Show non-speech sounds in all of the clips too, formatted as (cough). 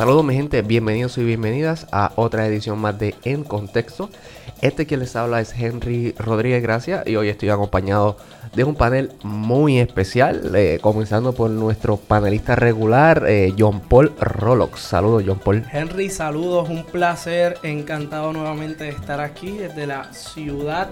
Saludos mi gente, bienvenidos y bienvenidas a otra edición más de En Contexto. Este que les habla es Henry Rodríguez Gracia y hoy estoy acompañado de un panel muy especial, eh, comenzando por nuestro panelista regular, eh, John Paul Rolox. Saludos John Paul. Henry, saludos, un placer, encantado nuevamente de estar aquí desde la ciudad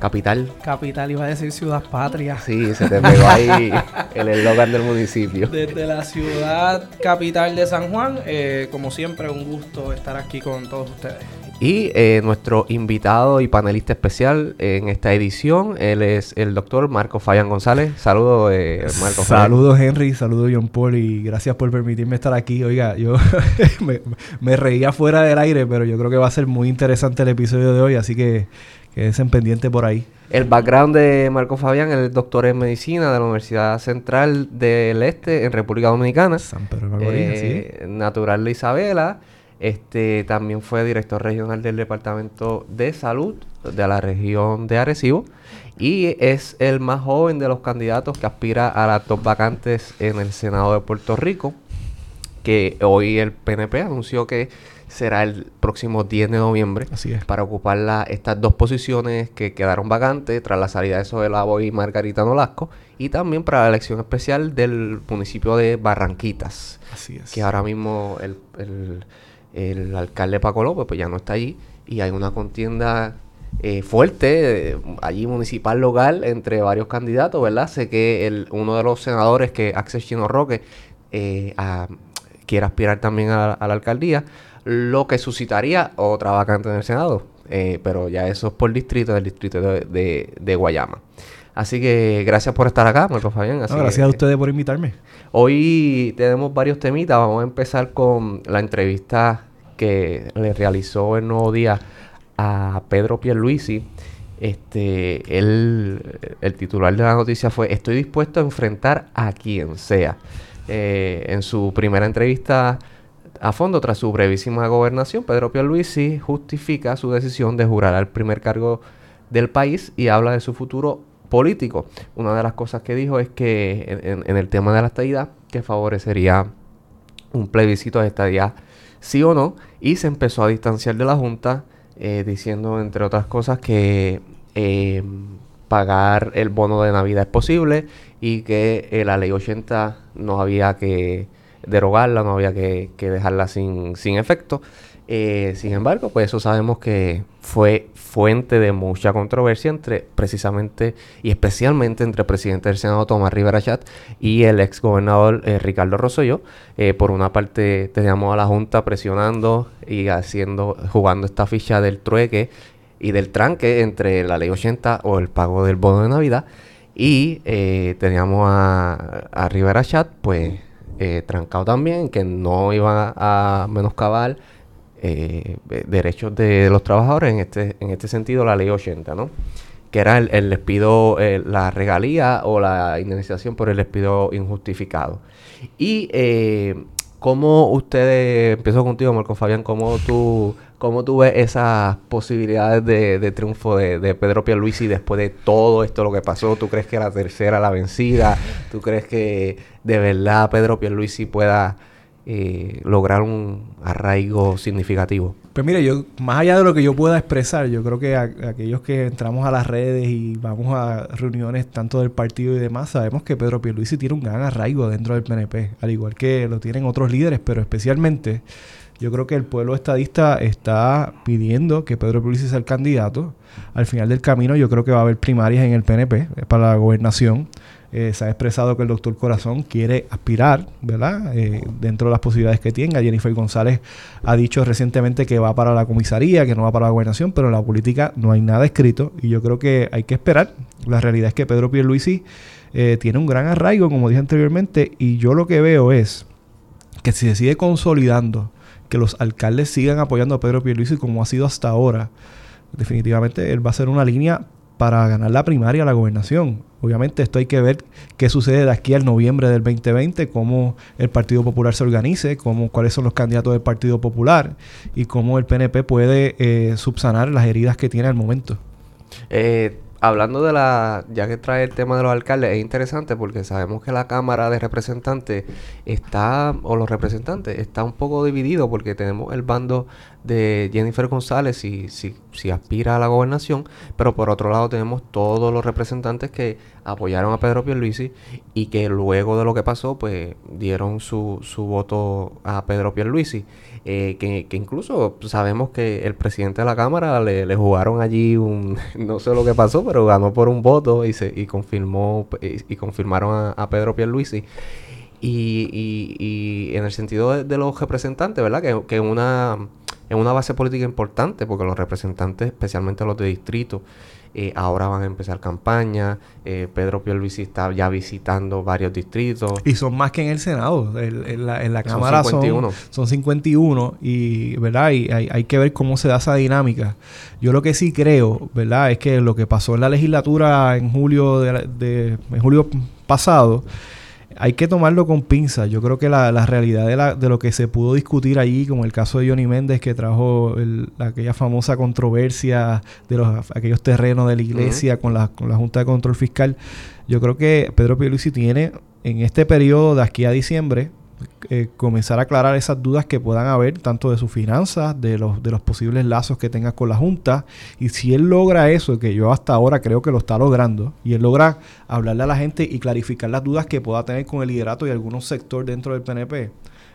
Capital. Capital, iba a decir ciudad patria. Sí, se te pegó ahí (laughs) el eslogan del municipio. Desde la ciudad capital de San Juan, eh, como siempre, un gusto estar aquí con todos ustedes. Y eh, nuestro invitado y panelista especial en esta edición, él es el doctor Marco Fabián González. Saludos, eh, Marco. Saludos, Henry. Saludos, John Paul. Y gracias por permitirme estar aquí. Oiga, yo (laughs) me, me reía fuera del aire, pero yo creo que va a ser muy interesante el episodio de hoy. Así que Quédense pendiente por ahí. El background de Marco Fabián, es doctor en medicina de la Universidad Central del Este en República Dominicana. San Pedro de Macorís, eh, Natural de Isabela. Este también fue director regional del Departamento de Salud de la región de Arecibo y es el más joven de los candidatos que aspira a las dos vacantes en el Senado de Puerto Rico, que hoy el PNP anunció que será el próximo 10 de noviembre Así es. para ocupar estas dos posiciones que quedaron vacantes tras la salida de Soelabo y Margarita Nolasco y también para la elección especial del municipio de Barranquitas. Así es. Que ahora mismo el, alcalde Paco López pues ya no está allí y hay una contienda eh, fuerte allí municipal local entre varios candidatos, ¿verdad? Sé que el, uno de los senadores que Axel Chino Roque eh, quiere aspirar también a la alcaldía lo que suscitaría otra vacante en el Senado. Eh, pero ya eso es por distrito, del distrito de, Guayama. Así que gracias por estar acá, Marco Fabián. gracias a ustedes por invitarme. Hoy tenemos varios temitas. Vamos a empezar con la entrevista que le realizó el Nuevo Día a Pedro Pierluisi. Este, él, el titular de la noticia fue Estoy dispuesto a enfrentar a quien sea. Eh, en su primera entrevista a fondo, tras su brevísima gobernación, Pedro Pierluisi justifica su decisión de jurar al primer cargo del país y habla de su futuro político. Una de las cosas que dijo es que en, el tema de la estadidad, que favorecería un plebiscito de estadía sí o no, y se empezó a distanciar de la Junta, eh, diciendo, entre otras cosas, que eh, pagar el bono de Navidad es posible y que eh, la ley 80 no había que derogarla, no había que, dejarla sin, sin efecto. Eh, sin embargo, pues eso sabemos que fue fuente de mucha controversia entre precisamente y especialmente entre el presidente del Senado Tomás Rivera Chat y el ex gobernador eh, Ricardo Rosselló. Eh, por una parte teníamos a la Junta presionando y haciendo, jugando esta ficha del trueque y del tranque entre la ley 80 o el pago del bono de Navidad. Y teníamos a, a Rivera Chat, pues eh, trancado también, que no iban a, menoscabar eh, derechos de los trabajadores, en este, en este sentido la ley 80, ¿no? Que era el, despido, eh, la regalía o la indemnización por el despido injustificado. Y eh, cómo ustedes, empiezo contigo, Marco Fabián, cómo tú ¿Cómo tú ves esas posibilidades de, triunfo de, Pedro Pierluisi después de todo esto lo que pasó? ¿Tú crees que la tercera la vencida? ¿Tú crees que de verdad Pedro Pierluisi pueda eh, lograr un arraigo significativo? Pues mire, yo, más allá de lo que yo pueda expresar, yo creo que aquellos que entramos a las redes y vamos a reuniones tanto del partido y demás, sabemos que Pedro Pierluisi tiene un gran arraigo dentro del PNP, al igual que lo tienen otros líderes, pero especialmente yo creo que el pueblo estadista está pidiendo que Pedro Pierluisi sea el candidato. Al final del camino yo creo que va a haber primarias en el PNP eh, para la gobernación. Eh, se ha expresado que el doctor Corazón quiere aspirar, ¿verdad? Eh, dentro de las posibilidades que tenga. Jennifer González ha dicho recientemente que va para la comisaría, que no va para la gobernación, pero en la política no hay nada escrito y yo creo que hay que esperar. La realidad es que Pedro Pierluisi eh, tiene un gran arraigo, como dije anteriormente, y yo lo que veo es que si se sigue consolidando que los alcaldes sigan apoyando a Pedro Pierluisi como ha sido hasta ahora. Definitivamente él va a ser una línea para ganar la primaria a la gobernación. Obviamente esto hay que ver qué sucede de aquí al noviembre del 2020, cómo el Partido Popular se organice, cómo, cuáles son los candidatos del Partido Popular y cómo el PNP puede eh, subsanar las heridas que tiene al momento. Eh, hablando de la, ya que trae el tema de los alcaldes, es interesante porque sabemos que la Cámara de Representantes está, o los representantes, está un poco dividido porque tenemos el bando de Jennifer González si, si, si aspira a la gobernación, pero por otro lado tenemos todos los representantes que apoyaron a Pedro Pierluisi y que luego de lo que pasó, pues dieron su, su voto a Pedro Pierluisi. Eh, que, que, incluso sabemos que el presidente de la Cámara le, le, jugaron allí un, (laughs) no sé lo que pasó, pero ganó por un voto y se y confirmó y, y confirmaron a, Pedro Pierluisi. Y, y, en el sentido de, de los representantes, ¿verdad? Que, que una, en una base política importante, porque los representantes, especialmente los de distrito, eh, ahora van a empezar campaña. Eh, Pedro Pierluisi está ya visitando varios distritos. Y son más que en el Senado. El, en, la, en la Cámara son 51. Son, son 51 y, ¿verdad? y hay, hay, que ver cómo se da esa dinámica. Yo lo que sí creo, ¿verdad? Es que lo que pasó en la legislatura en julio, de, de en julio pasado hay que tomarlo con pinza. Yo creo que la, la realidad de, la, de, lo que se pudo discutir allí, como el caso de Johnny Méndez, que trajo el, aquella famosa controversia de los, aquellos terrenos de la iglesia uh -huh. con, la, con la Junta de Control Fiscal, yo creo que Pedro Pierluisi tiene en este periodo de aquí a diciembre eh, comenzar a aclarar esas dudas que puedan haber, tanto de sus finanzas, de los, de los posibles lazos que tenga con la Junta. Y si él logra eso, que yo hasta ahora creo que lo está logrando, y él logra hablarle a la gente y clarificar las dudas que pueda tener con el liderato y algún sector dentro del PNP,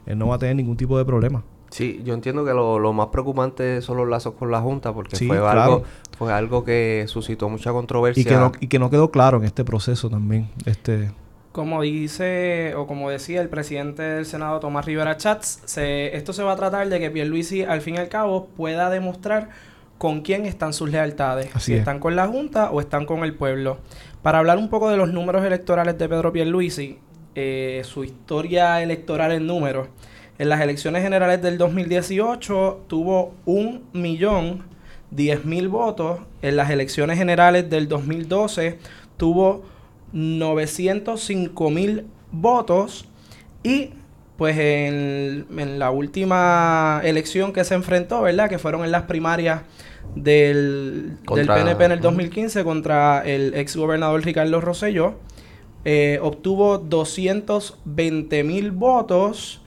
él no va a tener ningún tipo de problema. Sí, yo entiendo que lo, lo, más preocupante son los lazos con la Junta, porque sí, fue, claro. algo, fue algo que suscitó mucha controversia. Y que, no, y que no quedó claro en este proceso también. este como dice o como decía el presidente del Senado Tomás Rivera Chats, se, esto se va a tratar de que Pierluisi al fin y al cabo pueda demostrar con quién están sus lealtades, Así si es. están con la Junta o están con el pueblo. Para hablar un poco de los números electorales de Pedro Pierluisi, eh, su historia electoral en números, en las elecciones generales del 2018 tuvo un millón diez mil votos, en las elecciones generales del 2012 tuvo 905 mil votos y pues en, en, la última elección que se enfrentó, ¿verdad? Que fueron en las primarias del, contra, del PNP en el 2015 uh, contra el ex gobernador Ricardo Rosselló, eh, obtuvo 220 mil votos,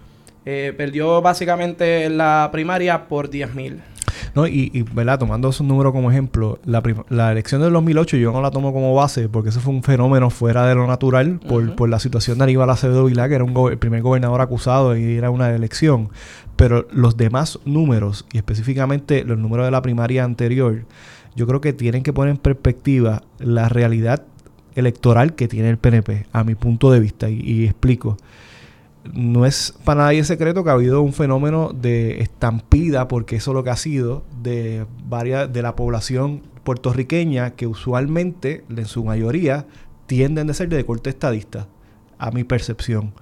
eh, perdió básicamente la primaria por 10 mil. No, y, y, ¿verdad? Tomando esos números como ejemplo, la, la, elección del 2008 yo no la tomo como base porque eso fue un fenómeno fuera de lo natural por, uh -huh. por la situación de Aníbal Acevedo Vilá, que era un el primer gobernador acusado y era una elección. Pero los demás números, y específicamente los números de la primaria anterior, yo creo que tienen que poner en perspectiva la realidad electoral que tiene el PNP, a mi punto de vista, y, y explico no es para nadie secreto que ha habido un fenómeno de estampida, porque eso es lo que ha sido, de varias de la población puertorriqueña que usualmente, en su mayoría, tienden a ser de corte estadista, a mi percepción.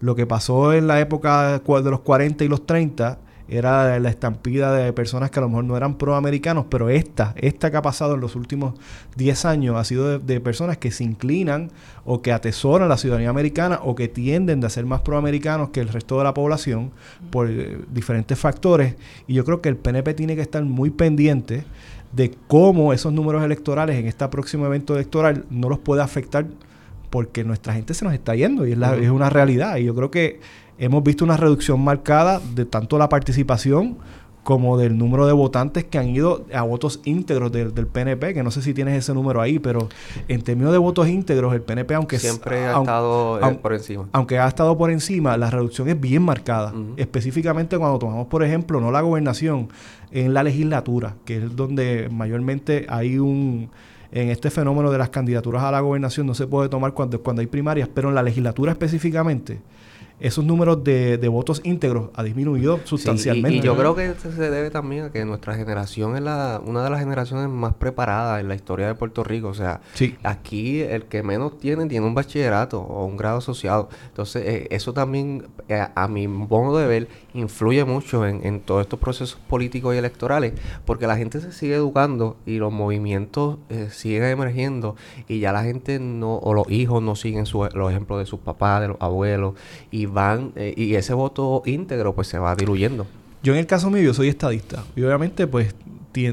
Lo que pasó en la época de los 40 y los 30 era la estampida de personas que a lo mejor no eran proamericanos, pero esta, esta que ha pasado en los últimos 10 años ha sido de, de, personas que se inclinan o que atesoran la ciudadanía americana o que tienden a ser más proamericanos que el resto de la población por eh, diferentes factores. Y yo creo que el PNP tiene que estar muy pendiente de cómo esos números electorales en este próximo evento electoral no los puede afectar porque nuestra gente se nos está yendo y es, la, uh -huh. es una realidad. Y yo creo que hemos visto una reducción marcada de tanto la participación como del número de votantes que han ido a votos íntegros del, del, PNP, que no sé si tienes ese número ahí, pero en términos de votos íntegros, el PNP, aunque siempre ha aunque, estado aunque, por encima. Aunque ha estado por encima, la reducción es bien marcada. Uh -huh. Específicamente cuando tomamos, por ejemplo, no la gobernación, en la legislatura, que es donde mayormente hay un en este fenómeno de las candidaturas a la gobernación no se puede tomar cuando, cuando hay primarias, pero en la legislatura específicamente, esos números de, de, votos íntegros ha disminuido sustancialmente. Sí, y, y, yo creo que esto se debe también a que nuestra generación es la, una de las generaciones más preparadas en la historia de Puerto Rico. O sea, sí. aquí el que menos tiene tiene un bachillerato o un grado asociado. Entonces, eh, eso también, eh, a mi modo de ver, influye mucho en, en, todos estos procesos políticos y electorales, porque la gente se sigue educando y los movimientos eh, siguen emergiendo y ya la gente no, o los hijos no siguen su, los ejemplos de sus papás, de los abuelos, y van, eh, y ese voto íntegro pues se va diluyendo. Yo en el caso mío, soy estadista. Y obviamente, pues,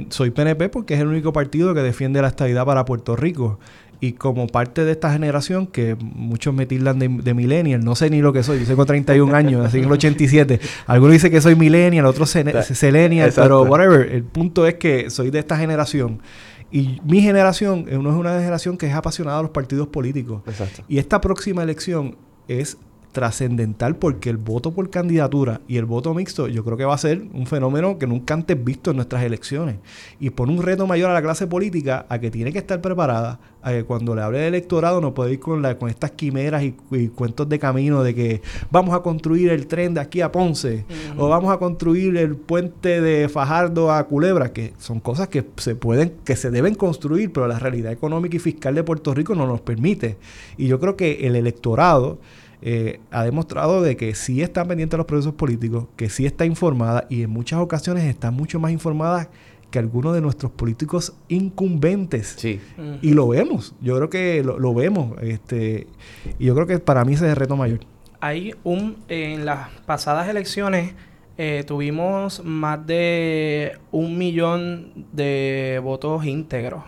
soy PNP porque es el único partido que defiende la estadidad para Puerto Rico. Y como parte de esta generación, que muchos me tildan de, de millennial, no sé ni lo que soy, yo tengo (laughs) 31 años, así en el 87. Algunos dicen que soy millennial, otros selenial, pero whatever. El punto es que soy de esta generación. Y mi generación no es una generación que es apasionada a los partidos políticos. Y esta próxima elección es trascendental porque el voto por candidatura y el voto mixto yo creo que va a ser un fenómeno que nunca antes visto en nuestras elecciones. Y pone un reto mayor a la clase política a que tiene que estar preparada a que cuando le hable de electorado no puede ir con, la, con estas quimeras y, cuentos de camino de que vamos a construir el tren de aquí a Ponce o vamos a construir el puente de Fajardo a Culebra que son cosas que se pueden que se deben construir pero la realidad económica y fiscal de Puerto Rico no nos permite. Y yo creo que el electorado eh, ha demostrado de que sí está pendiente de los procesos políticos, que sí está informada y en muchas ocasiones está mucho más informada que algunos de nuestros políticos incumbentes. Sí. Y lo vemos, yo creo que lo, vemos. Este, y yo creo que para mí ese es el reto mayor. Hay un, en las pasadas elecciones eh, tuvimos más de un millón de votos íntegros,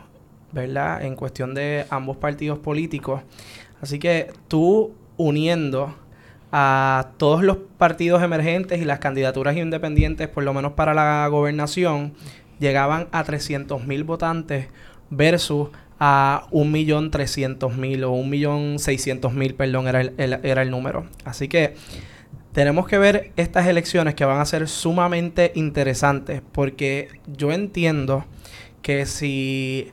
¿verdad? En cuestión de ambos partidos políticos. Así que tú uniendo a todos los partidos emergentes y las candidaturas independientes, por lo menos para la gobernación, llegaban a 300 mil votantes versus a 1.300.000 o 1.600.000, perdón, era el, era el número. Así que tenemos que ver estas elecciones que van a ser sumamente interesantes porque yo entiendo que si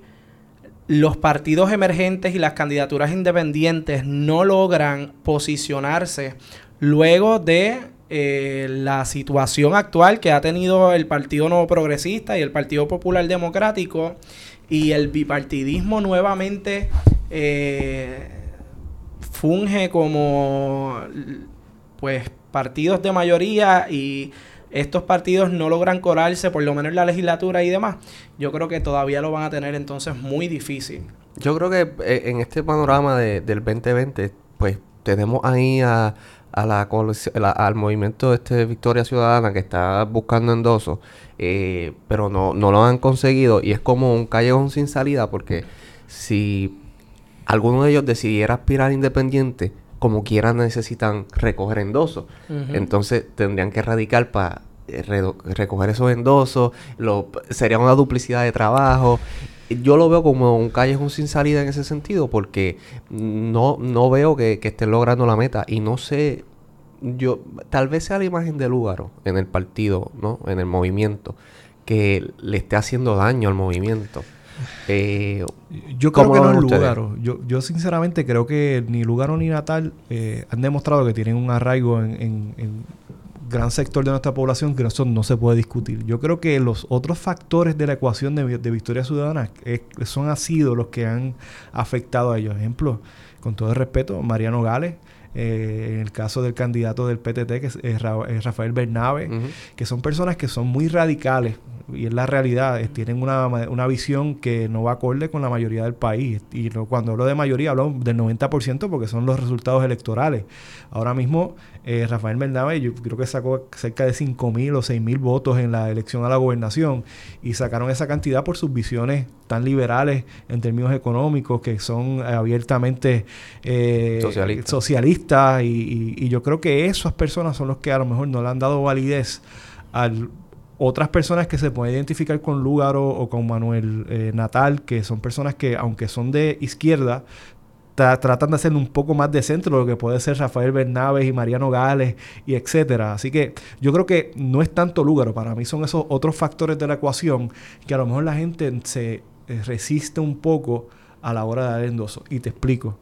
los partidos emergentes y las candidaturas independientes no logran posicionarse luego de eh, la situación actual que ha tenido el Partido Nuevo Progresista y el Partido Popular Democrático y el bipartidismo nuevamente eh, funge como pues partidos de mayoría y estos partidos no logran colarse, por lo menos en la legislatura y demás, yo creo que todavía lo van a tener entonces muy difícil. Yo creo que eh, en este panorama del 2020, pues tenemos ahí a, la, al movimiento de este Victoria Ciudadana que está buscando endosos, eh, pero no, no lo han conseguido y es como un callejón sin salida porque si alguno de ellos decidiera aspirar independiente, como quieran necesitan recoger endosos. Entonces tendrían que radicar para eh, recoger esos endosos. Lo, sería una duplicidad de trabajo. Yo lo veo como un callejón sin salida en ese sentido porque no, no veo que, que estén logrando la meta y no sé yo tal vez sea la imagen de Lúgaro en el partido, ¿no? En el movimiento que le esté haciendo daño al movimiento. Eh, yo creo que no es Lugaro. Yo, yo sinceramente creo que ni Lugaro ni Natal eh, han demostrado que tienen un arraigo en, en, gran sector de nuestra población que eso no se puede discutir. Yo creo que los otros factores de la ecuación de, Victoria Ciudadana son han sido los que han afectado a ellos. Ejemplo, con todo el respeto, Mariano Gales, eh, en el caso del candidato del PTT, que es, Rafael Bernabe, que son personas que son muy radicales, y es la realidad, tienen una, una, visión que no va acorde con la mayoría del país. Y cuando hablo de mayoría, hablo del 90% porque son los resultados electorales. Ahora mismo, eh, Rafael Bernabe, yo creo que sacó cerca de 5 mil o 6 mil votos en la elección a la gobernación y sacaron esa cantidad por sus visiones tan liberales en términos económicos, que son abiertamente eh, socialistas. y, y yo creo que esas personas son los que a lo mejor no le han dado validez al otras personas que se pueden identificar con Lugaro o con Manuel eh, Natal, que son personas que, aunque son de izquierda, tratan de hacer un poco más de centro, lo que puede ser Rafael Bernaves y Mariano Gales y etcétera. Así que yo creo que no es tanto Lugaro, para mí son esos otros factores de la ecuación que a lo mejor la gente se eh, resiste un poco a la hora de dar endoso. Y te explico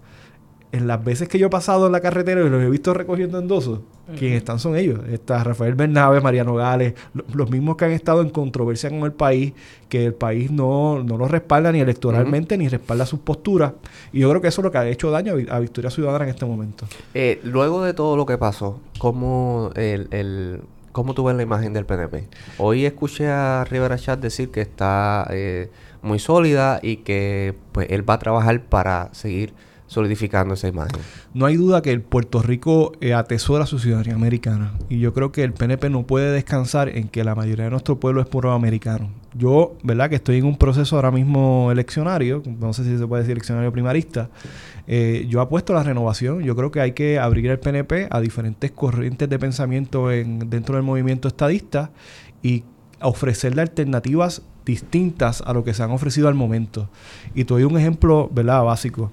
en las veces que yo he pasado en la carretera y los he visto recogiendo endosos, quienes están son ellos. Está Rafael Bernabe, Mariano Gales, los mismos que han estado en controversia con el país, que el país no, no los respalda ni electoralmente ni respalda sus posturas. Y yo creo que eso es lo que ha hecho daño a, Victoria Ciudadana en este momento. Eh, luego de todo lo que pasó, ¿cómo, el, el, ¿cómo tú ves la imagen del PNP? Hoy escuché a Rivera Chat decir que está eh, muy sólida y que pues él va a trabajar para seguir solidificando esa imagen. No hay duda que el Puerto Rico eh, atesora su ciudadanía americana y yo creo que el PNP no puede descansar en que la mayoría de nuestro pueblo es puro americano. Yo, ¿verdad? Que estoy en un proceso ahora mismo eleccionario, no sé si se puede decir eleccionario primarista, eh, yo apuesto a la renovación. Yo creo que hay que abrir el PNP a diferentes corrientes de pensamiento en, dentro del movimiento estadista y ofrecerle alternativas distintas a lo que se han ofrecido al momento. Y te doy un ejemplo, ¿verdad? Básico.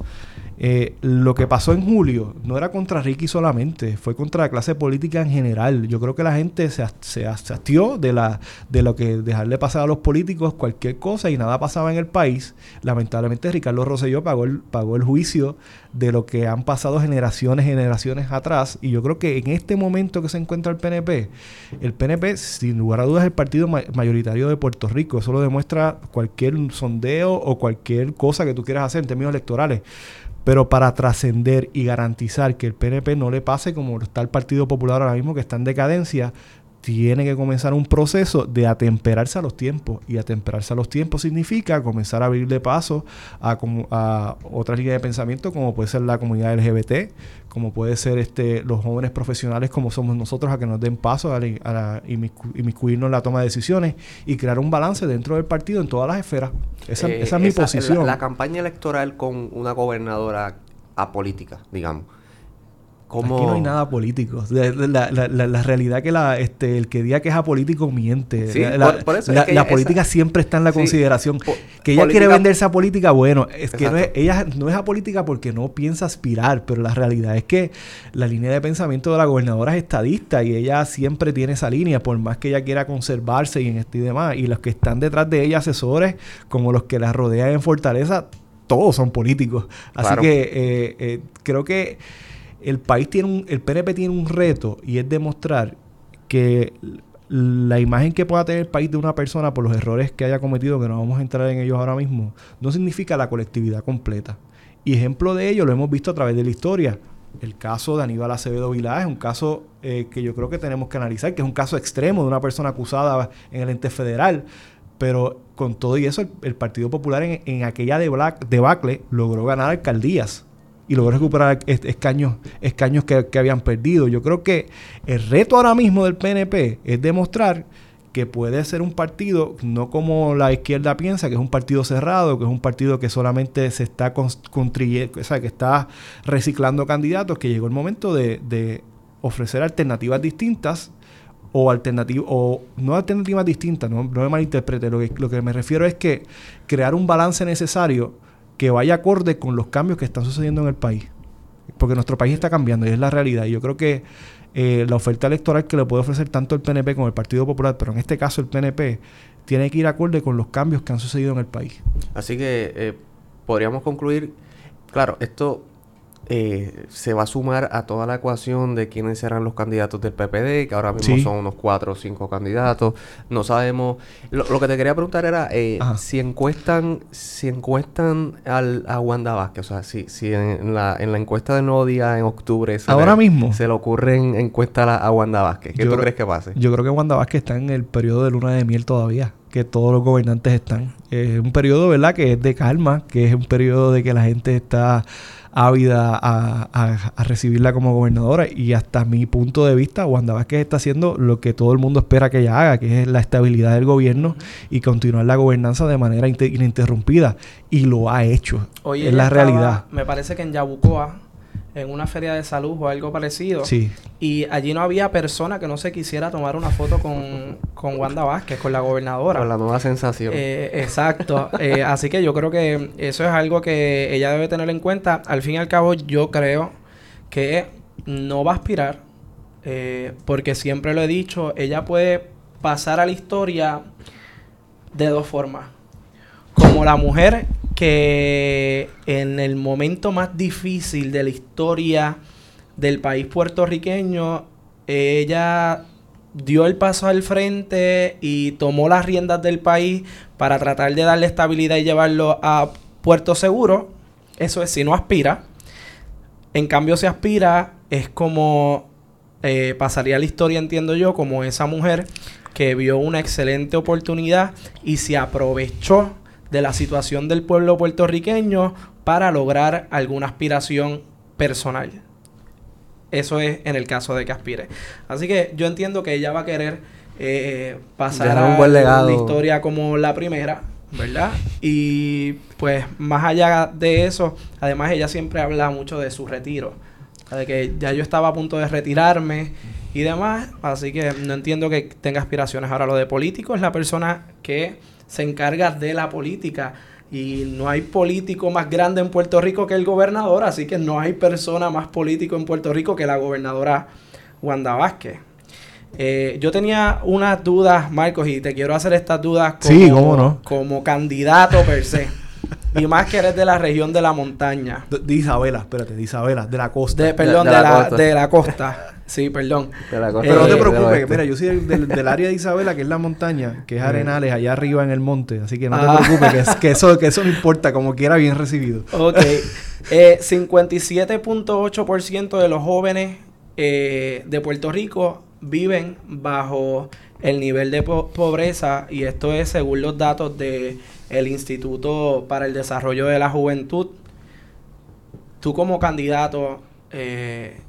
Eh, lo que pasó en julio no era contra Ricky solamente, fue contra la clase política en general. Yo creo que la gente se, se, de, la, de lo que dejarle pasar a los políticos cualquier cosa y nada pasaba en el país. Lamentablemente Ricardo Rosselló pagó el, pagó el juicio de lo que han pasado generaciones, generaciones atrás. Y yo creo que en este momento que se encuentra el PNP, el PNP sin lugar a dudas es el partido mayoritario de Puerto Rico. Eso lo demuestra cualquier sondeo o cualquier cosa que tú quieras hacer en términos electorales. Pero para trascender y garantizar que el PNP no le pase como está el Partido Popular ahora mismo, que está en decadencia, tiene que comenzar un proceso de atemperarse a los tiempos. Y atemperarse a los tiempos significa comenzar a abrirle paso a, a otra línea de pensamiento, como puede ser la comunidad LGBT, como puede ser este los jóvenes profesionales como somos nosotros, a que nos den paso a, a, inmiscuirnos en la toma de decisiones y crear un balance dentro del partido en todas las esferas. Esa, esa es mi eh, posición. la campaña electoral con una gobernadora apolítica, digamos Aquí no hay nada político. La, la, la, realidad que la, este, el que diga que es apolítico miente. la, política siempre está en la consideración. que ella quiere venderse a política, bueno, es que no es, ella no es apolítica porque no piensa aspirar, pero la realidad es que la línea de pensamiento de la gobernadora es estadista y ella siempre tiene esa línea, por más que ella quiera conservarse y en este y demás. Y los que están detrás de ella, asesores, como los que la rodean en Fortaleza, todos son políticos. Así que eh, eh, creo que el país tiene un, el PNP tiene un reto y es demostrar que la imagen que pueda tener el país de una persona por los errores que haya cometido, que no vamos a entrar en ellos ahora mismo, no significa la colectividad completa. Y ejemplo de ello lo hemos visto a través de la historia. El caso de Aníbal Acevedo Vilá es un caso eh, que yo creo que tenemos que analizar, que es un caso extremo de una persona acusada en el ente federal. Pero con todo y eso, el, Partido Popular en, en aquella debacle logró ganar alcaldías y logró recuperar escaños, escaños que, habían perdido. Yo creo que el reto ahora mismo del PNP es demostrar que puede ser un partido, no como la izquierda piensa, que es un partido cerrado, que es un partido que solamente se está construyendo, o sea, que está reciclando candidatos, que llegó el momento de, ofrecer alternativas distintas o alternativas, o no alternativas distintas, no, no me malinterprete, lo que, lo que me refiero es que crear un balance necesario que vaya acorde con los cambios que están sucediendo en el país. Porque nuestro país está cambiando y es la realidad. Y yo creo que eh, la oferta electoral que le puede ofrecer tanto el PNP como el Partido Popular, pero en este caso el PNP, tiene que ir acorde con los cambios que han sucedido en el país. Así que eh, podríamos concluir, claro, esto eh, se va a sumar a toda la ecuación de quiénes serán los candidatos del PPD, que ahora mismo son unos cuatro o cinco candidatos. No sabemos. Lo, que te quería preguntar era eh, si encuestan, si encuestan al, a Wanda Vázquez, o sea, si, si en, la, en la encuesta del nuevo día en octubre se ahora mismo se le ocurren encuestas a, Wanda Vázquez. ¿Qué tú crees que pase? Yo creo que Wanda Vázquez está en el periodo de luna de miel todavía que todos los gobernantes están. Es un periodo, ¿verdad?, que es de calma, que es un periodo de que la gente está ávida a, recibirla como gobernadora y hasta mi punto de vista Wanda Vázquez está haciendo lo que todo el mundo espera que ella haga, que es la estabilidad del gobierno y continuar la gobernanza de manera ininterrumpida y lo ha hecho. es la realidad. Me parece que en Yabucoa en una feria de salud o algo parecido. Sí. Y allí no había persona que no se quisiera tomar una foto con, con Wanda Vázquez, con la gobernadora. Con la nueva sensación. Eh, exacto. eh, así que yo creo que eso es algo que ella debe tener en cuenta. Al fin y al cabo, yo creo que no va a aspirar, eh, porque siempre lo he dicho, ella puede pasar a la historia de dos formas. Como la mujer que en el momento más difícil de la historia del país puertorriqueño, ella dio el paso al frente y tomó las riendas del país para tratar de darle estabilidad y llevarlo a puerto seguro. Eso es si no aspira. En cambio, si aspira, es como eh, pasaría la historia, entiendo yo, como esa mujer que vio una excelente oportunidad y se aprovechó de la situación del pueblo puertorriqueño para lograr alguna aspiración personal. Eso es en el caso de que aspire. Así que yo entiendo que ella va a querer eh, pasar un buen legado. la historia como la primera, ¿verdad? Y pues más allá de eso, además ella siempre habla mucho de su retiro, de que ya yo estaba a punto de retirarme y demás, así que no entiendo que tenga aspiraciones. Ahora lo de político es la persona que se encarga de la política y no hay político más grande en Puerto Rico que el gobernador, así que no hay persona más político en Puerto Rico que la gobernadora Wanda Vázquez. Eh, yo tenía unas dudas, Marcos, y te quiero hacer estas dudas como, como candidato per se. y más que eres de la región de la montaña. De, Isabela, espérate, de Isabela, de la costa. perdón, de, la, de la costa. Sí, perdón. Pero no te preocupes, mira, yo soy del, área de Isabela, que es la montaña, que es Arenales, allá arriba en el monte. Así que no te ah. preocupes, que, eso, que eso no importa, como quiera, bien recibido. Ok. Eh, 57.8% de los jóvenes eh, de Puerto Rico viven bajo el nivel de pobreza y esto es según los datos del el Instituto para el Desarrollo de la Juventud. Tú como candidato eh,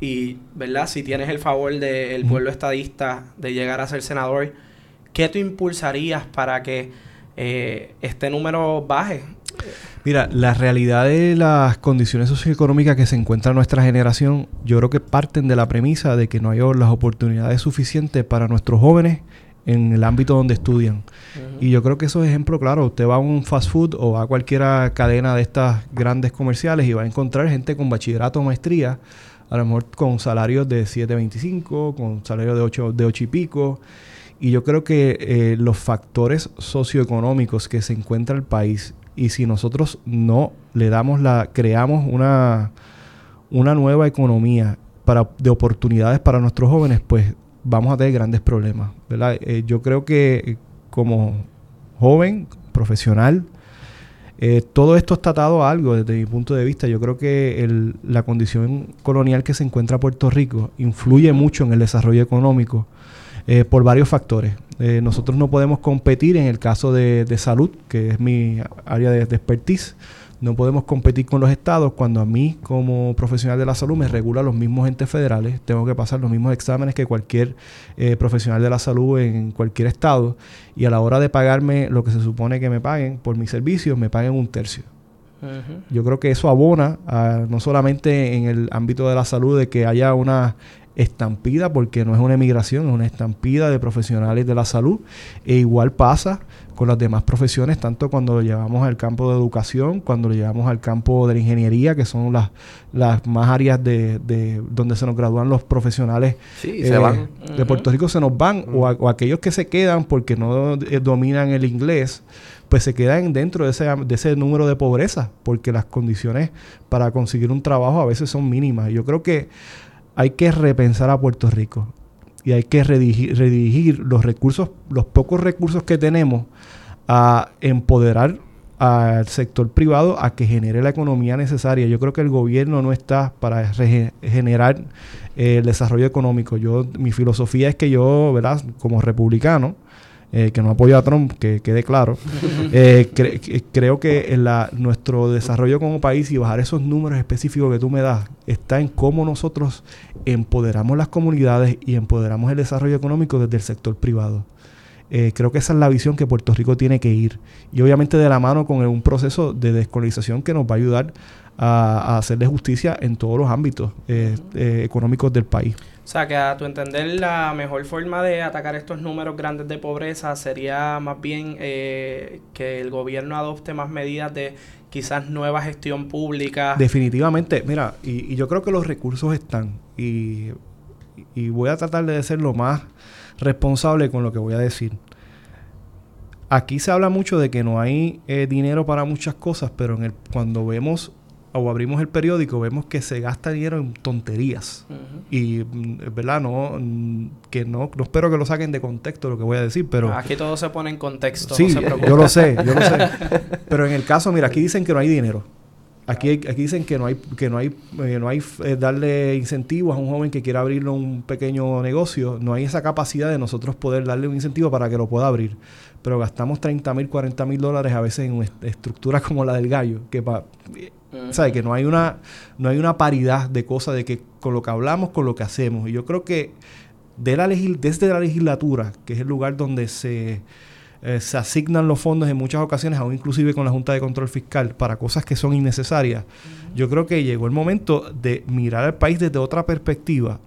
y, ¿verdad? Si tienes el favor del pueblo estadista de llegar a ser senador, ¿qué tú impulsarías para que eh, este número baje? Mira, la realidad de las condiciones socioeconómicas que se encuentra nuestra generación, yo creo que parten de la premisa de que no hay las oportunidades suficientes para nuestros jóvenes en el ámbito donde estudian. Y yo creo que eso es ejemplo claro. Usted va a un fast food o a cualquier cadena de estas grandes comerciales y va a encontrar gente con bachillerato o maestría, a lo mejor con salarios de 7.25, con salarios de 8, de 8 y pico. Y yo creo que eh, los factores socioeconómicos que se encuentra el país y si nosotros no le damos la, creamos una, una nueva economía para, de oportunidades para nuestros jóvenes, pues vamos a tener grandes problemas. ¿verdad? Eh, yo creo que como joven, profesional, eh, todo esto está atado a algo desde mi punto de vista. Yo creo que el, la condición colonial que se encuentra Puerto Rico influye mucho en el desarrollo económico por varios factores. Eh, nosotros no podemos competir en el caso de, salud, que es mi área de, expertise. No podemos competir con los estados cuando a mí, como profesional de la salud, me regula los mismos entes federales. Tengo que pasar los mismos exámenes que cualquier eh, profesional de la salud en cualquier estado. Y a la hora de pagarme lo que se supone que me paguen por mis servicios, me paguen un tercio. Yo creo que eso abona no solamente en el ámbito de la salud de que haya una estampida, porque no es una emigración, es una estampida de profesionales de la salud. E igual pasa con las demás profesiones, tanto cuando lo llevamos al campo de educación, cuando lo llevamos al campo de la ingeniería, que son las, las más áreas de, de donde se nos gradúan los profesionales eh, de Puerto Rico, se nos van, o, aquellos que se quedan porque no eh, dominan el inglés, pues se quedan dentro de ese, de ese número de pobreza, porque las condiciones para conseguir un trabajo a veces son mínimas. Yo creo que hay que repensar a Puerto Rico y hay que redirigir, los recursos, los pocos recursos que tenemos a empoderar al sector privado a que genere la economía necesaria. Yo creo que el gobierno no está para generar eh, el desarrollo económico. Yo, mi filosofía es que yo, ¿verdad? Como republicano, eh, que no apoyo a Trump, que quede claro. (laughs) Eh, creo que en la, nuestro desarrollo como país y bajar esos números específicos que tú me das está en cómo nosotros empoderamos las comunidades y empoderamos el desarrollo económico desde el sector privado. Eh, creo que esa es la visión que Puerto Rico tiene que ir. Y obviamente de la mano con un proceso de descolonización que nos va a ayudar a, hacerle justicia en todos los ámbitos económicos del país. O sea, que a tu entender la mejor forma de atacar estos números grandes de pobreza sería más bien eh, que el gobierno adopte más medidas de quizás nueva gestión pública. Definitivamente, mira, y, yo creo que los recursos están y, voy a tratar de ser lo más responsable con lo que voy a decir. Aquí se habla mucho de que no hay eh, dinero para muchas cosas, pero en el, cuando vemos o abrimos el periódico, vemos que se gasta dinero en tonterías. Y, mm, ¿verdad? No, mm, que no, no espero que lo saquen de contexto lo que voy a decir, pero... Aquí todo se pone en contexto. Sí, yo lo sé, yo lo sé. (laughs) pero en el caso, mira, aquí dicen que no hay dinero. Aquí, aquí dicen que no hay que no hay eh, no hay eh, darle incentivos a un joven que quiera abrir un pequeño negocio, no hay esa capacidad de nosotros poder darle un incentivo para que lo pueda abrir. Pero gastamos 30 mil, 40 mil dólares a veces en estructuras como la del gallo, que pa, ¿sabe? que no hay una no hay una paridad de cosas de que con lo que hablamos, con lo que hacemos. Y yo creo que de la desde la legislatura, que es el lugar donde se eh, se asignan los fondos en muchas ocasiones, aún inclusive con la Junta de Control Fiscal, para cosas que son innecesarias. Yo creo que llegó el momento de mirar al país desde otra perspectiva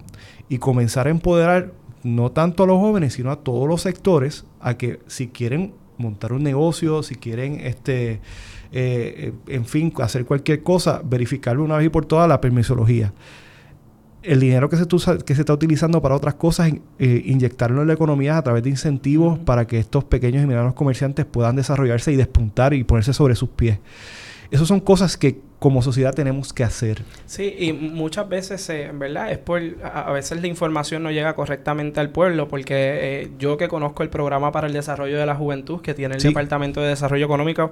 y comenzar a empoderar no tanto a los jóvenes, sino a todos los sectores a que si quieren montar un negocio, si quieren este eh, en fin, hacer cualquier cosa, verificarlo una vez y por todas la permisología el dinero que se, que se está utilizando para otras cosas, eh, inyectarlo en la economía a través de incentivos para que estos pequeños y medianos comerciantes puedan desarrollarse y despuntar y ponerse sobre sus pies. Esas son cosas que como sociedad tenemos que hacer. Sí, y muchas veces, eh, ¿verdad? Es por, a, veces la información no llega correctamente al pueblo, porque eh, yo que conozco el programa para el desarrollo de la juventud que tiene el Departamento de Desarrollo Económico,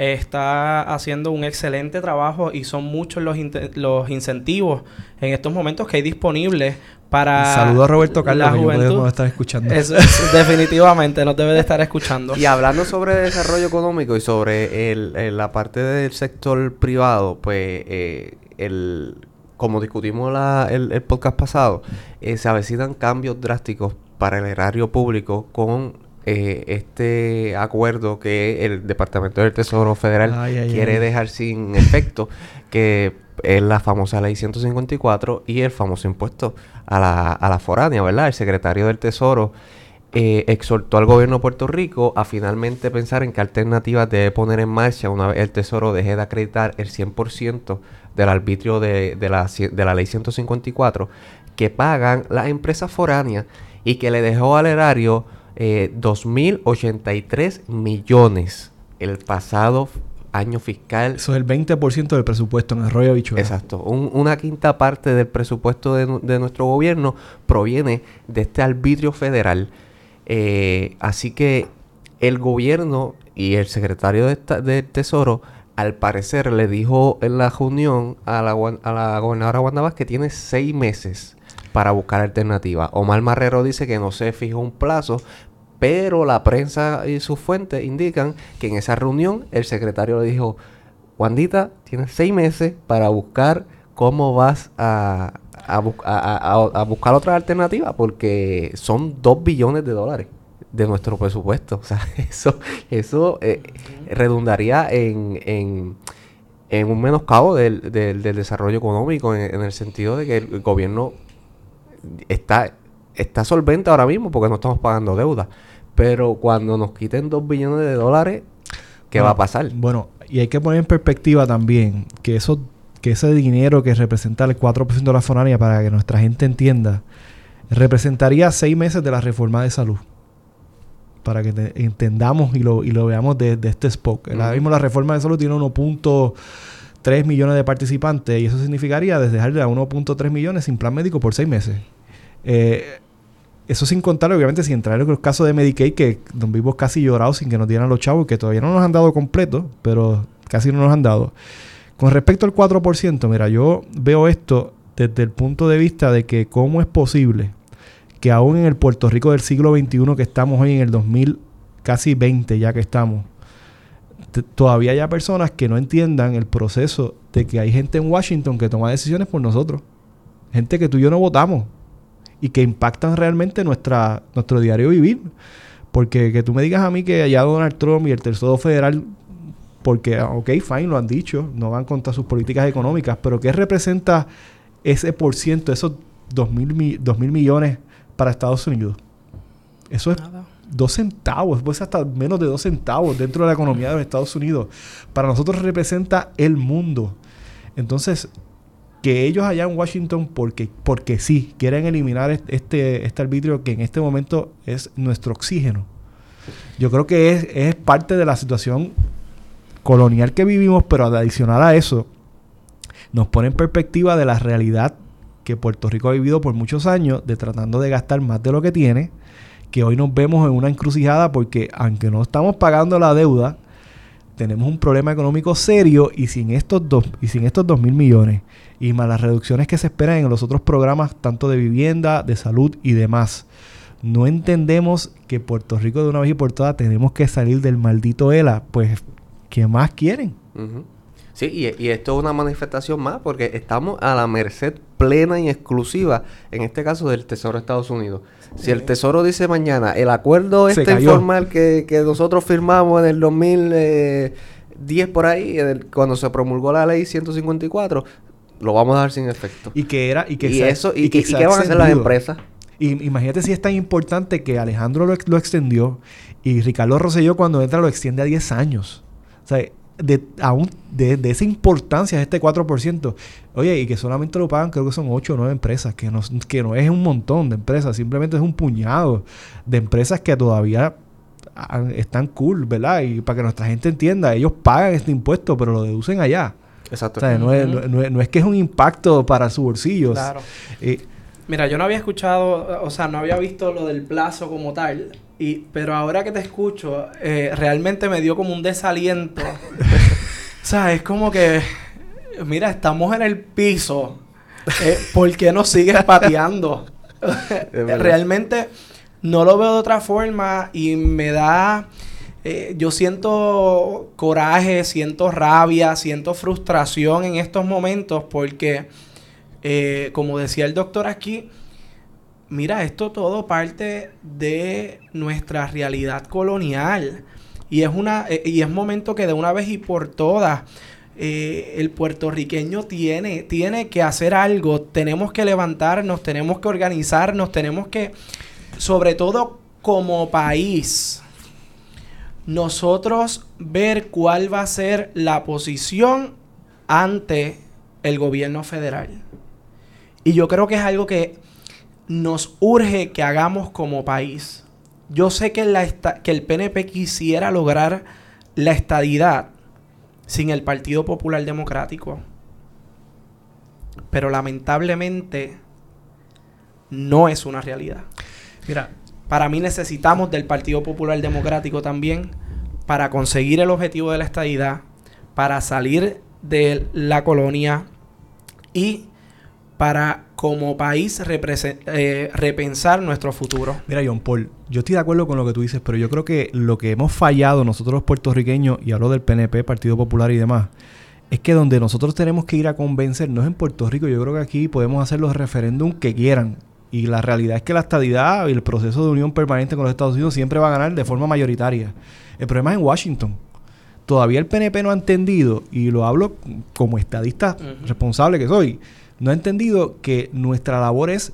está haciendo un excelente trabajo y son muchos los, los incentivos en estos momentos que hay disponibles para Saludo a Roberto Carlos, la juventud. estar escuchando. Eso, (laughs) definitivamente nos debe de estar escuchando. Y hablando sobre desarrollo económico y sobre el, la parte del sector privado, pues eh, el como discutimos la, el, podcast pasado, eh, se avecinan cambios drásticos para el erario público con eh, este acuerdo que el Departamento del Tesoro Federal quiere dejar sin efecto, que es la famosa ley 154 y el famoso impuesto a la, a la foránea, ¿verdad? El secretario del Tesoro eh, exhortó al gobierno de Puerto Rico a finalmente pensar en qué alternativas debe poner en marcha una vez el Tesoro deje de acreditar el 100% del arbitrio de, de, la, de la ley 154 que pagan las empresas foráneas y que le dejó al erario eh, 2.083 millones el pasado año fiscal. Eso es el 20% del presupuesto en Arroyo Bichuela. Exacto. una quinta parte del presupuesto de, nuestro gobierno proviene de este arbitrio federal. Eh, así que el gobierno y el secretario de del Tesoro, al parecer, le dijo en la reunión a la, a la gobernadora Wanda que tiene seis meses para buscar alternativas. Omar Marrero dice que no se fijó un plazo, pero la prensa y sus fuentes indican que en esa reunión el secretario le dijo, Wandita, tienes seis meses para buscar cómo vas a, a, buscar otra alternativa, porque son dos billones de dólares de nuestro presupuesto. (laughs) O sea, eso, eso eh, redundaría en, en, en, un menoscabo del, del, desarrollo económico, en, en, el sentido de que el gobierno está, está solvente ahora mismo porque no estamos pagando deuda. Pero cuando nos quiten dos billones de dólares, ¿qué va a pasar? Bueno, y hay que poner en perspectiva también que eso que ese dinero que representa el 4% de la foránea, para que nuestra gente entienda, representaría seis meses de la reforma de salud. Para que entendamos y lo, y lo veamos desde de este spot. Ahora mismo la reforma de salud tiene 1.3 millones de participantes y eso significaría dejarle a 1.3 millones sin plan médico por seis meses. Eh, eso sin contar, obviamente, sin entrar en los casos de Medicaid, que nos vimos casi llorados sin que nos dieran los chavos, que todavía no nos han dado completo, pero casi no nos han dado. Con respecto al 4%, mira, yo veo esto desde el punto de vista de que cómo es posible que aún en el Puerto Rico del siglo XXI que estamos hoy en el 2000, casi 20 ya que estamos, todavía haya personas que no entiendan el proceso de que hay gente en Washington que toma decisiones por nosotros. Gente que tú y yo no votamos y que impactan realmente nuestra, nuestro diario vivir. Porque que tú me digas a mí que allá Donald Trump y el Tesoro Federal, porque, ah, ok, fine, lo han dicho, no van contra sus políticas económicas, pero ¿qué representa ese por ciento, esos dos mil, mil millones para Estados Unidos? Eso es dos centavos, pues hasta menos de dos centavos dentro de la economía de los Estados Unidos. Para nosotros representa el mundo. Entonces, que ellos allá en Washington, porque, porque sí, quieren eliminar este, este arbitrio que en este momento es nuestro oxígeno. Yo creo que es, es parte de la situación colonial que vivimos, pero adicional a eso, nos pone en perspectiva de la realidad que Puerto Rico ha vivido por muchos años, de tratando de gastar más de lo que tiene, que hoy nos vemos en una encrucijada porque aunque no estamos pagando la deuda, tenemos un problema económico serio y sin estos dos y sin estos dos mil millones y más las reducciones que se esperan en los otros programas tanto de vivienda, de salud y demás. No entendemos que Puerto Rico de una vez y por todas tenemos que salir del maldito ELA. Pues, ¿qué más quieren? Sí, y, esto es una manifestación más porque estamos a la merced plena y exclusiva, en este caso del Tesoro de Estados Unidos. Si el Tesoro dice mañana, el acuerdo este informal que, nosotros firmamos en el 2010 eh, por ahí, cuando se promulgó la ley 154, lo vamos a dar sin efecto. Y que era y que y eso y, qué van a hacer las empresas. Y, imagínate si es tan importante que Alejandro lo, lo extendió y Ricardo Rosselló cuando entra lo extiende a 10 años. O sea, de, aún de, esa importancia de este 4%. Oye, y que solamente lo pagan, creo que son 8 o 9 empresas, que no, que no es un montón de empresas, simplemente es un puñado de empresas que todavía están cool, ¿verdad? Y para que nuestra gente entienda, ellos pagan este impuesto, pero lo deducen allá. Exacto. O sea, no, es, no, es, que es un impacto para su bolsillo. Claro. Eh, Mira, yo no había escuchado, o sea, no había visto lo del plazo como tal. Y, pero ahora que te escucho, eh, realmente me dio como un desaliento. (laughs) o sea, es como que, mira, estamos en el piso. Eh, ¿Por qué nos sigues (laughs) pateando? realmente no lo veo de otra forma y me da... Eh, yo siento coraje, siento rabia, siento frustración en estos momentos porque eh, como decía el doctor aquí, mira, esto todo parte de nuestra realidad colonial. Y es, una, eh, y es momento que de una vez y por todas eh, el puertorriqueño tiene, tiene que hacer algo. Tenemos que levantarnos, tenemos que organizarnos, tenemos que, sobre todo como país, nosotros ver cuál va a ser la posición ante el gobierno federal. Y yo creo que es algo que nos urge que hagamos como país. Yo sé que, la que el PNP quisiera lograr la estadidad sin el Partido Popular Democrático. Pero lamentablemente no es una realidad. Mira, para mí necesitamos del Partido Popular Democrático también para conseguir el objetivo de la estadidad, para salir de la colonia y para como país eh, repensar nuestro futuro. Mira, John Paul, yo estoy de acuerdo con lo que tú dices, pero yo creo que lo que hemos fallado nosotros los puertorriqueños, y hablo del PNP, Partido Popular y demás, es que donde nosotros tenemos que ir a convencer no es en Puerto Rico. Yo creo que aquí podemos hacer los referéndums que quieran. Y la realidad es que la estadidad y el proceso de unión permanente con los Estados Unidos siempre va a ganar de forma mayoritaria. El problema es en Washington. Todavía el PNP no ha entendido, y lo hablo como estadista responsable que soy, no ha entendido que nuestra labor es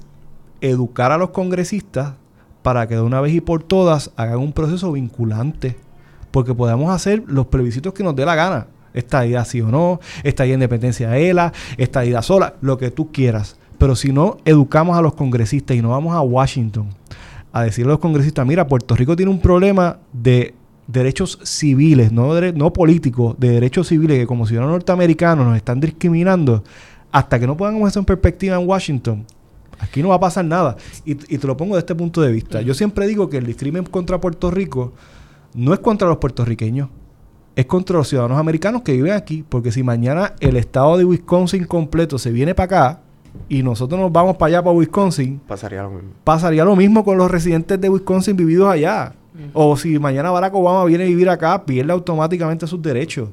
educar a los congresistas para que de una vez y por todas hagan un proceso vinculante. Porque podamos hacer los plebiscitos que nos dé la gana. Esta idea sí o no, esta idea independencia de ELA, esta idea sola, lo que tú quieras. Pero si no educamos a los congresistas y no vamos a Washington a decirle a los congresistas, mira, Puerto Rico tiene un problema de derechos civiles, no, no políticos, de derechos civiles que como ciudadanos norteamericanos nos están discriminando, hasta que no pongamos eso en perspectiva en Washington, aquí no va a pasar nada. Y, te lo pongo de este punto de vista. Yo siempre digo que el discrimen contra Puerto Rico no es contra los puertorriqueños, es contra los ciudadanos americanos que viven aquí. Porque si mañana el estado de Wisconsin completo se viene para acá y nosotros nos vamos para allá, para Wisconsin, pasaría lo mismo. Pasaría lo mismo con los residentes de Wisconsin vividos allá. O si mañana Barack Obama viene a vivir acá, pierde automáticamente sus derechos.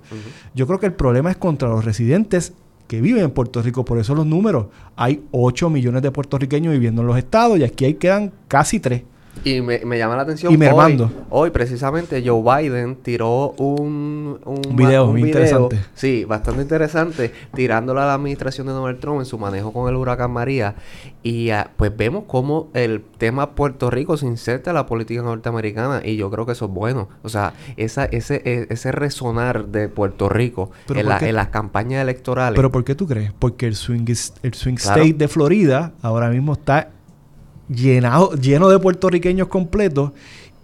Yo creo que el problema es contra los residentes que viven en Puerto Rico. Por eso los números. Hay 8 millones de puertorriqueños viviendo en los estados y aquí hay quedan casi 3. Y me, llama la atención. Y mermando. Hoy, hoy, precisamente, Joe Biden tiró un, un, video muy interesante. Sí, bastante interesante, tirándolo a la administración de Donald Trump en su manejo con el huracán María. Y ah, pues vemos cómo el tema Puerto Rico se inserta en la política norteamericana. Y yo creo que eso es bueno. O sea, esa, ese, e, ese resonar de Puerto Rico en, las campañas electorales. ¿Pero por qué tú crees? Porque el swing, el swing state de Florida ahora mismo está llenado, lleno de puertorriqueños completos.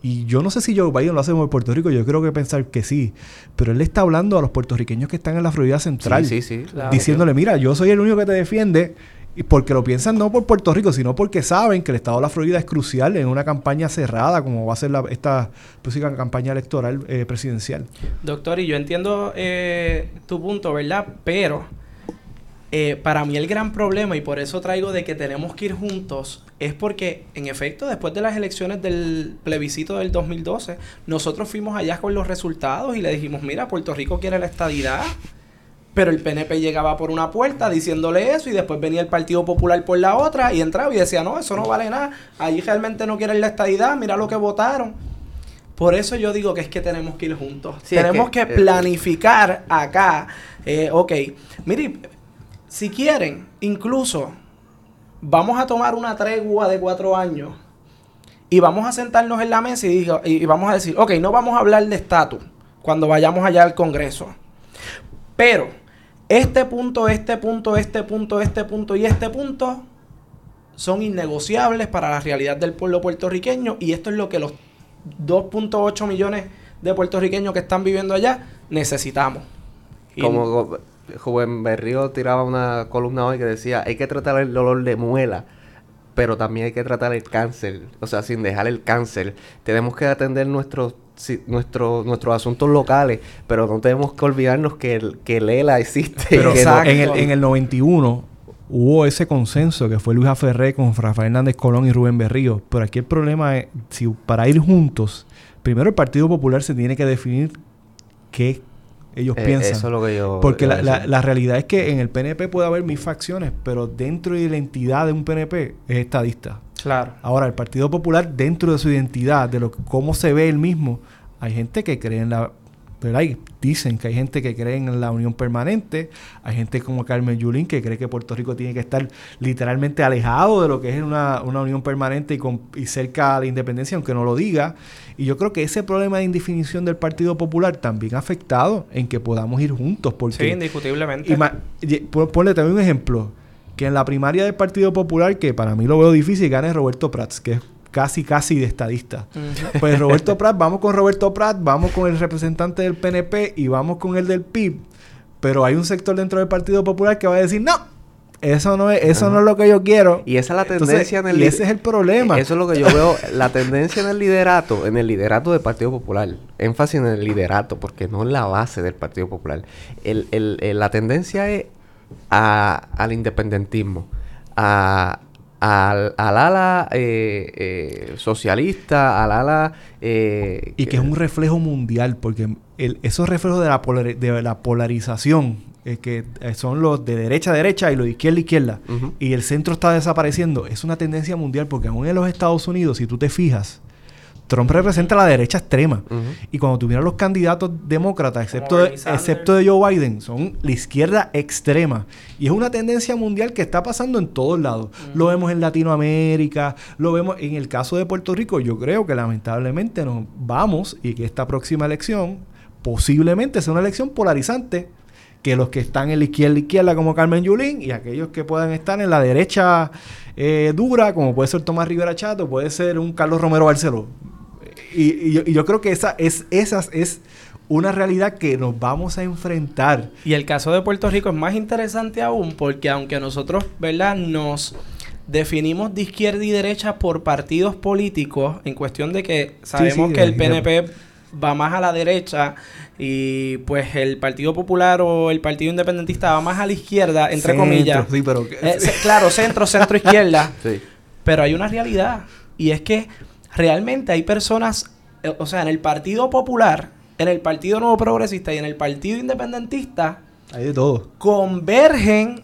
Y yo no sé si Joe Biden lo hace por Puerto Rico, yo creo que pensar que sí. Pero él está hablando a los puertorriqueños que están en la Florida Central. Sí, sí, diciéndole, mira, yo soy el único que te defiende. Y porque lo piensan no por Puerto Rico, sino porque saben que el estado de la Florida es crucial en una campaña cerrada, como va a ser la, esta próxima campaña electoral eh, presidencial. Doctor, y yo entiendo eh, tu punto, ¿verdad? Pero eh, para mí el gran problema, y por eso traigo de que tenemos que ir juntos, es porque, en efecto, después de las elecciones del plebiscito del 2012, nosotros fuimos allá con los resultados y le dijimos, mira, Puerto Rico quiere la estadidad. Pero el PNP llegaba por una puerta diciéndole eso y después venía el Partido Popular por la otra y entraba y decía, no, eso no vale nada, allí realmente no quieren la estadidad, mira lo que votaron. Por eso yo digo que es que tenemos que ir juntos. tenemos que, planificar acá. Eh, ok, mire, si quieren, incluso vamos a tomar una tregua de cuatro años y vamos a sentarnos en la mesa y, vamos a decir, ok, no vamos a hablar de estatus cuando vayamos allá al Congreso. Pero este punto, este punto, este punto, este punto y este punto son innegociables para la realidad del pueblo puertorriqueño y esto es lo que los 2.8 millones de puertorriqueños que están viviendo allá necesitamos. Como Joven Berrío tiraba una columna hoy que decía, hay que tratar el dolor de muela, pero también hay que tratar el cáncer, o sea, sin dejar el cáncer. Tenemos que atender nuestros nuestro, nuestros asuntos locales, pero no tenemos que olvidarnos que el, que Lela existe. Pero en, el, en el 91 hubo ese consenso que fue Luis Aferré con Rafael Hernández Colón y Rubén Berrío. Pero aquí el problema es, si para ir juntos, primero el Partido Popular se tiene que definir qué ellos eh, piensan. Eso es lo que yo. Porque la, la, realidad es que en el PNP puede haber mil facciones, pero dentro de la entidad de un PNP es estadista. Claro. Ahora, el Partido Popular, dentro de su identidad, de lo cómo se ve él mismo, hay gente que cree en la ¿verdad? dicen que hay gente que cree en la unión permanente, hay gente como Carmen Yulín que cree que Puerto Rico tiene que estar literalmente alejado de lo que es una, unión permanente y, con, y cerca de la independencia, aunque no lo diga. Y yo creo que ese problema de indefinición del Partido Popular también ha afectado en que podamos ir juntos. Porque, sí, indiscutiblemente. ponle también un ejemplo, que en la primaria del Partido Popular, que para mí lo veo difícil, gane Roberto Prats, que es casi, casi de estadista. Pues Roberto (laughs) Prat, vamos con Roberto Prat, vamos con el representante del PNP y vamos con el del PIB. Pero hay un sector dentro del Partido Popular que va a decir, no, eso no es, eso no es lo que yo quiero. Y esa es la tendencia en el Y ese es el problema. Eso es lo que yo veo, la tendencia en el liderato, en el liderato del Partido Popular. Énfasis en el liderato, porque no es la base del Partido Popular. El, el, la tendencia es a, al independentismo, a, al, ala eh, eh, socialista, al ala... Eh, y que es un reflejo mundial, porque el, esos reflejos de la, de la polarización, que son los de derecha a derecha y los de izquierda a izquierda, y el centro está desapareciendo, es una tendencia mundial, porque aún en los Estados Unidos, si tú te fijas, Trump representa la derecha extrema. Y cuando tuvieron los candidatos demócratas, excepto de, excepto de Joe Biden, son la izquierda extrema. Y es una tendencia mundial que está pasando en todos lados. Lo vemos en Latinoamérica, lo vemos en el caso de Puerto Rico. Yo creo que lamentablemente nos vamos y que esta próxima elección posiblemente sea una elección polarizante que los que están en la izquierda, izquierda como Carmen Yulín y aquellos que puedan estar en la derecha eh, dura, como puede ser Tomás Rivera Chato, puede ser un Carlos Romero Barceló. Y, yo, creo que esa es, esas es una realidad que nos vamos a enfrentar. Y el caso de Puerto Rico es más interesante aún porque aunque nosotros, ¿verdad? Nos definimos de izquierda y derecha por partidos políticos en cuestión de que sabemos que el PNP va más a la derecha y pues el Partido Popular o el Partido Independentista va más a la izquierda, entre comillas. Sí, pero... Eh, claro, centro, centro, izquierda. (laughs) Pero hay una realidad y es que realmente hay personas, eh, o sea, en el Partido Popular, en el Partido Nuevo Progresista y en el Partido Independentista, hay de todo. Convergen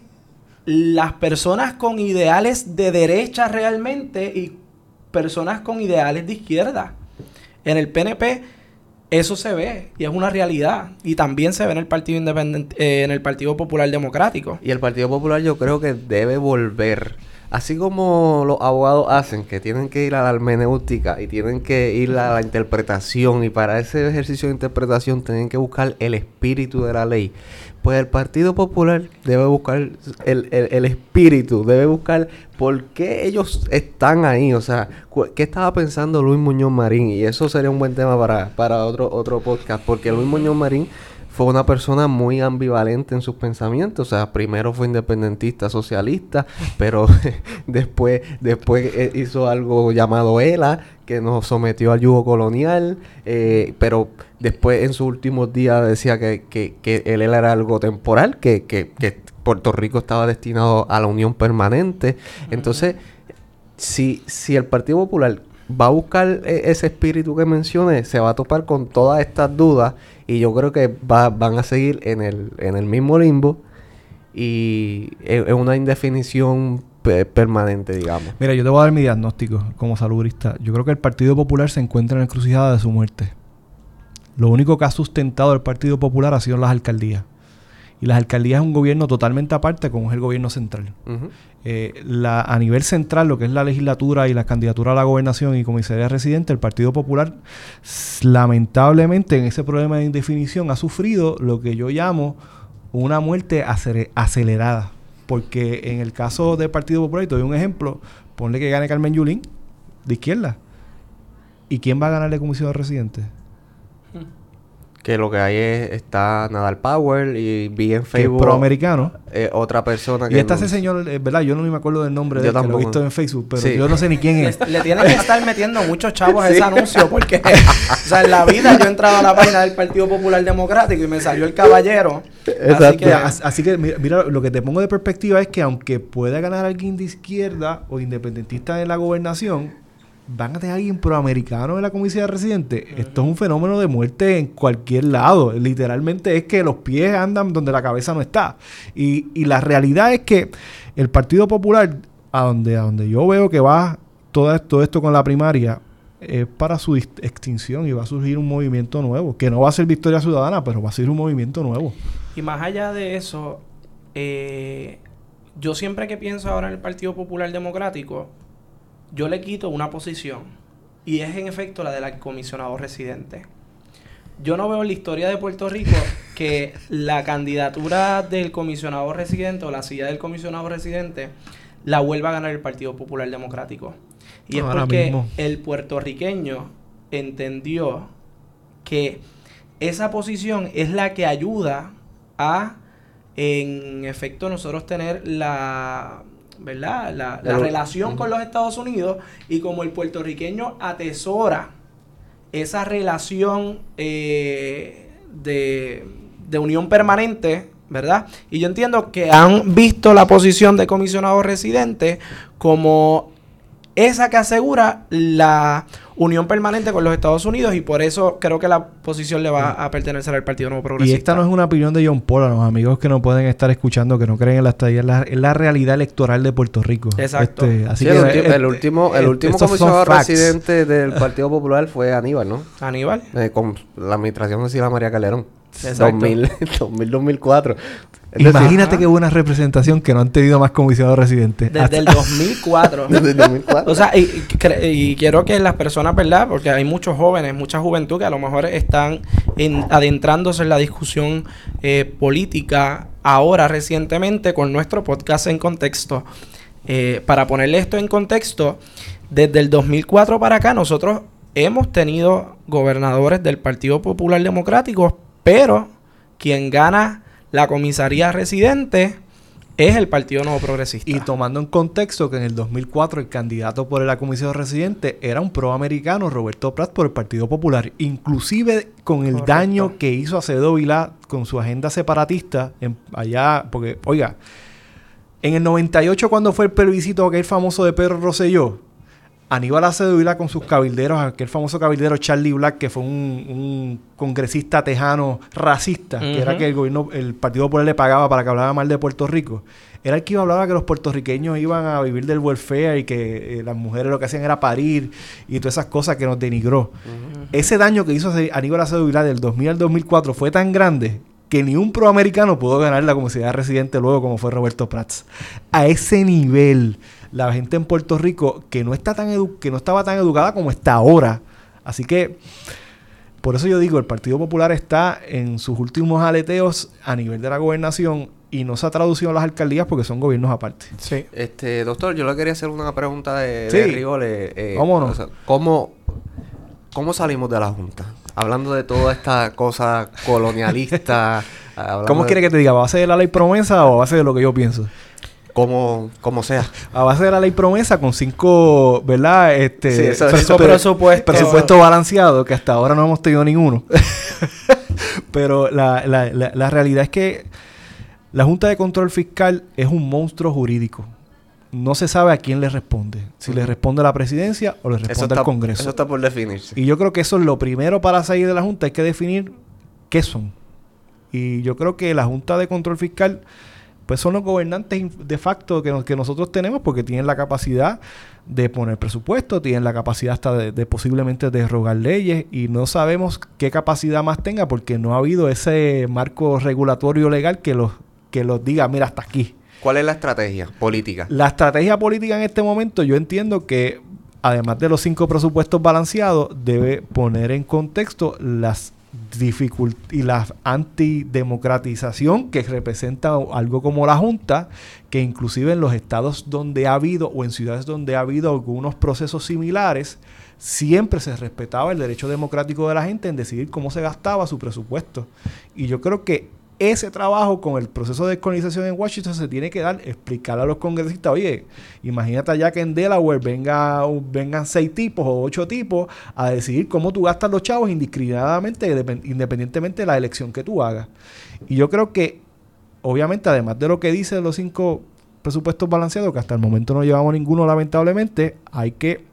las personas con ideales de derecha realmente y personas con ideales de izquierda. En el PNP eso se ve y es una realidad. Y también se ve en el Partido Independiente, eh, en el Partido Popular Democrático. Y el Partido Popular yo creo que debe volver. Así como los abogados hacen, que tienen que ir a la hermenéutica y tienen que ir a la interpretación, y para ese ejercicio de interpretación tienen que buscar el espíritu de la ley, pues el Partido Popular debe buscar el, espíritu, debe buscar por qué ellos están ahí, o sea, qué estaba pensando Luis Muñoz Marín, y eso sería un buen tema para, para otro, otro podcast, porque Luis Muñoz Marín fue una persona muy ambivalente en sus pensamientos. O sea, primero fue independentista, socialista, (laughs) pero (laughs) después, después eh, hizo algo llamado ELA, que nos sometió al yugo colonial, eh, pero después en sus últimos días decía que, que, que el ELA era algo temporal, que, que, que Puerto Rico estaba destinado a la unión permanente. Entonces, si, si el Partido Popular va a buscar eh, ese espíritu que mencioné, se va a topar con todas estas dudas y yo creo que va, van a seguir en el, en el mismo limbo y es una indefinición permanente, digamos. Mira, yo te voy a dar mi diagnóstico como saludista. Yo creo que el Partido Popular se encuentra en la encrucijada de su muerte. Lo único que ha sustentado el Partido Popular ha sido las alcaldías. Y las alcaldías es un gobierno totalmente aparte como es el gobierno central. Eh, la, a nivel central, lo que es la legislatura y la candidatura a la gobernación y comisaría residente, el Partido Popular, lamentablemente en ese problema de indefinición, ha sufrido lo que yo llamo una muerte acelerada. Porque en el caso del Partido Popular, y te doy un ejemplo, ponle que gane Carmen Yulín, de izquierda. ¿Y quién va a ganar la comisión de residentes? Que lo que hay es está Nadal Power y vi en Facebook proamericano. eh, otra persona que y está ese señor eh, verdad yo no me acuerdo del nombre de él, que lo he visto en Facebook pero yo no sé ni quién es. le, tienen que estar metiendo muchos chavos a ese anuncio porque o sea en la vida yo he entrado a la página del Partido Popular Democrático y me salió el caballero. Así que, así que mira, mira, lo que te pongo de perspectiva es que aunque pueda ganar alguien de izquierda o independentista en la gobernación van a tener alguien proamericano en la comisaría residente. Esto es un fenómeno de muerte en cualquier lado. Literalmente es que los pies andan donde la cabeza no está. Y, y la realidad es que el Partido Popular, a donde, a donde yo veo que va todo esto, esto con la primaria, es para su extinción y va a surgir un movimiento nuevo, que no va a ser Victoria Ciudadana, pero va a ser un movimiento nuevo. Y más allá de eso, eh, yo siempre que pienso ahora en el Partido Popular Democrático, yo le quito una posición y es en efecto la del comisionado residente. Yo no veo en la historia de Puerto Rico que la candidatura del comisionado residente o la silla del comisionado residente la vuelva a ganar el Partido Popular Democrático. Y es porque el puertorriqueño entendió que esa posición es la que ayuda a, en efecto, nosotros tener la ¿verdad? La, relación con los Estados Unidos y como el puertorriqueño atesora esa relación eh, de, de unión permanente, ¿verdad? Y yo entiendo que han visto la posición de comisionado residente como esa que asegura la unión permanente con los Estados Unidos y por eso creo que la posición le va a pertenecer al Partido Nuevo Progresista. Y esta no es una opinión de John Paul, a los amigos que no pueden estar escuchando, que no creen en la estadía, es la, realidad electoral de Puerto Rico. Exacto. Este, así que, el, último, el último comisionado residente del Partido Popular fue Aníbal, ¿no? Aníbal. Eh, con la administración de Sila María Calderón. 2000, 2004. (laughs) Imagínate qué buena representación que no han tenido más comisionados residentes. (laughs) Desde el 2004. Desde el 2004. o sea, y, quiero que las personas, ¿verdad? Porque hay muchos jóvenes, mucha juventud que a lo mejor están adentrándose en la discusión eh, política ahora recientemente con nuestro podcast en contexto. Eh, para ponerle esto en contexto, desde el 2004 para acá nosotros hemos tenido gobernadores del Partido Popular Democrático, pero quien gana la comisaría residente es el Partido Nuevo Progresista. Y tomando en contexto que en el 2004 el candidato por la comisión residente era un proamericano, Roberto Prat, por el Partido Popular. Inclusive con el daño que hizo Acevedo Vilá con su agenda separatista en, allá, porque, oiga, en el 98 cuando fue el plebiscito aquel famoso de Pedro Rosselló, Aníbal Acevedo Vila con sus cabilderos, aquel famoso cabildero Charlie Black, que fue un, congresista tejano racista, que era que el gobierno, el Partido Popular le pagaba para que hablara mal de Puerto Rico. Era el que iba a hablar que los puertorriqueños iban a vivir del welfare y que eh, las mujeres lo que hacían era parir y todas esas cosas que nos denigró. Ese daño que hizo Aníbal Acevedo Vila del 2000 al 2004 fue tan grande que ni un proamericano pudo ganar la comunidad residente luego como fue Roberto Prats. A ese nivel la gente en Puerto Rico que no, está tan que no estaba tan educada como está ahora. Así que, por eso yo digo, el Partido Popular está en sus últimos aleteos a nivel de la gobernación y no se ha traducido a las alcaldías porque son gobiernos aparte. Sí. Este, doctor, yo le quería hacer una pregunta de, de Vámonos. ¿cómo, ¿Cómo salimos de la Junta? hablando de toda esta cosa colonialista. (laughs) ¿Cómo quiere que te diga? ¿Va a ser la ley promesa o va a ser lo que yo pienso? Como, como sea. A base de la ley promesa con cinco, ¿verdad? Este, sí, eso, presupuesto. Presupuesto balanceado, que hasta ahora no hemos tenido ninguno. (laughs) Pero la, la, la, realidad es que la Junta de Control Fiscal es un monstruo jurídico. No se sabe a quién le responde. Si le responde a la presidencia o le responde al Congreso. Eso está por definirse. Y yo creo que eso es lo primero para salir de la Junta. Hay que definir qué son. Y yo creo que la Junta de Control Fiscal pues son los gobernantes de facto que, que nosotros tenemos porque tienen la capacidad de poner presupuesto, tienen la capacidad hasta de, posiblemente derrogar leyes y no sabemos qué capacidad más tenga porque no ha habido ese marco regulatorio legal que los, que los diga, mira, hasta aquí. ¿Cuál es la estrategia política? La estrategia política en este momento yo entiendo que además de los cinco presupuestos balanceados, debe poner en contexto las y la antidemocratización que representa algo como la Junta, que inclusive en los estados donde ha habido o en ciudades donde ha habido algunos procesos similares, siempre se respetaba el derecho democrático de la gente en decidir cómo se gastaba su presupuesto. Y yo creo que ese trabajo con el proceso de descolonización en Washington se tiene que dar, explicar a los congresistas, oye, imagínate allá que en Delaware venga, vengan seis tipos o ocho tipos a decidir cómo tú gastas los chavos indiscriminadamente, independientemente de la elección que tú hagas. Y yo creo que, obviamente, además de lo que dicen los cinco presupuestos balanceados, que hasta el momento no llevamos ninguno lamentablemente, hay que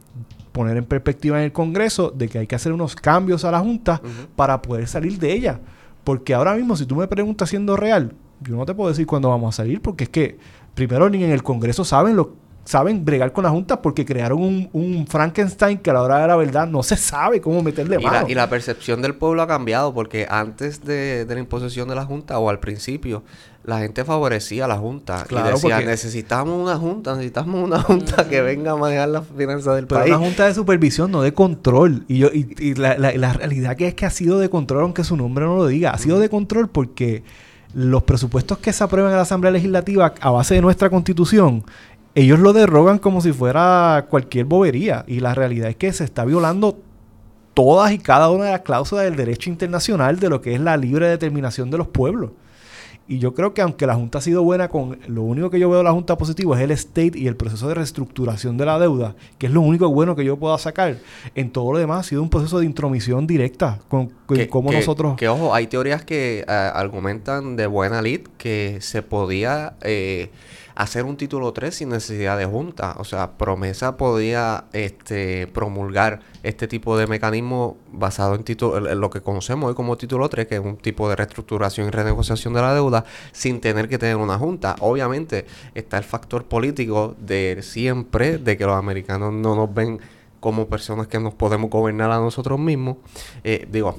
poner en perspectiva en el Congreso de que hay que hacer unos cambios a la Junta para poder salir de ella. Porque ahora mismo, si tú me preguntas siendo real, yo no te puedo decir cuándo vamos a salir, porque es que primero ni en el Congreso saben lo saben bregar con la Junta porque crearon un, Frankenstein que a la hora de la verdad no se sabe cómo meterle y La, y la percepción del pueblo ha cambiado porque antes de, de, la imposición de la Junta o al principio la gente favorecía a la Junta y decía necesitamos una Junta, necesitamos una Junta que venga a manejar las finanzas del país. Pero una Junta de supervisión, no de control. Y, yo, y, la, la, la realidad que es que ha sido de control, aunque su nombre no lo diga, ha sido de control porque los presupuestos que se aprueban en la Asamblea Legislativa a base de nuestra Constitución ellos lo derrogan como si fuera cualquier bobería. Y la realidad es que se está violando todas y cada una de las cláusulas del derecho internacional de lo que es la libre determinación de los pueblos. Y yo creo que aunque la Junta ha sido buena con lo único que yo veo de la Junta positivo es el state y el proceso de reestructuración de la deuda, que es lo único bueno que yo puedo sacar, en todo lo demás ha sido un proceso de intromisión directa con, cómo nosotros... Que ojo, hay teorías que eh, argumentan de buena lid que se podía... Eh, hacer un título 3 sin necesidad de junta. O sea, Promesa podía este, promulgar este tipo de mecanismo basado en, título, lo que conocemos hoy como título 3, que es un tipo de reestructuración y renegociación de la deuda, sin tener que tener una junta. Obviamente está el factor político de siempre, de que los americanos no nos ven como personas que nos podemos gobernar a nosotros mismos. Eh, digo,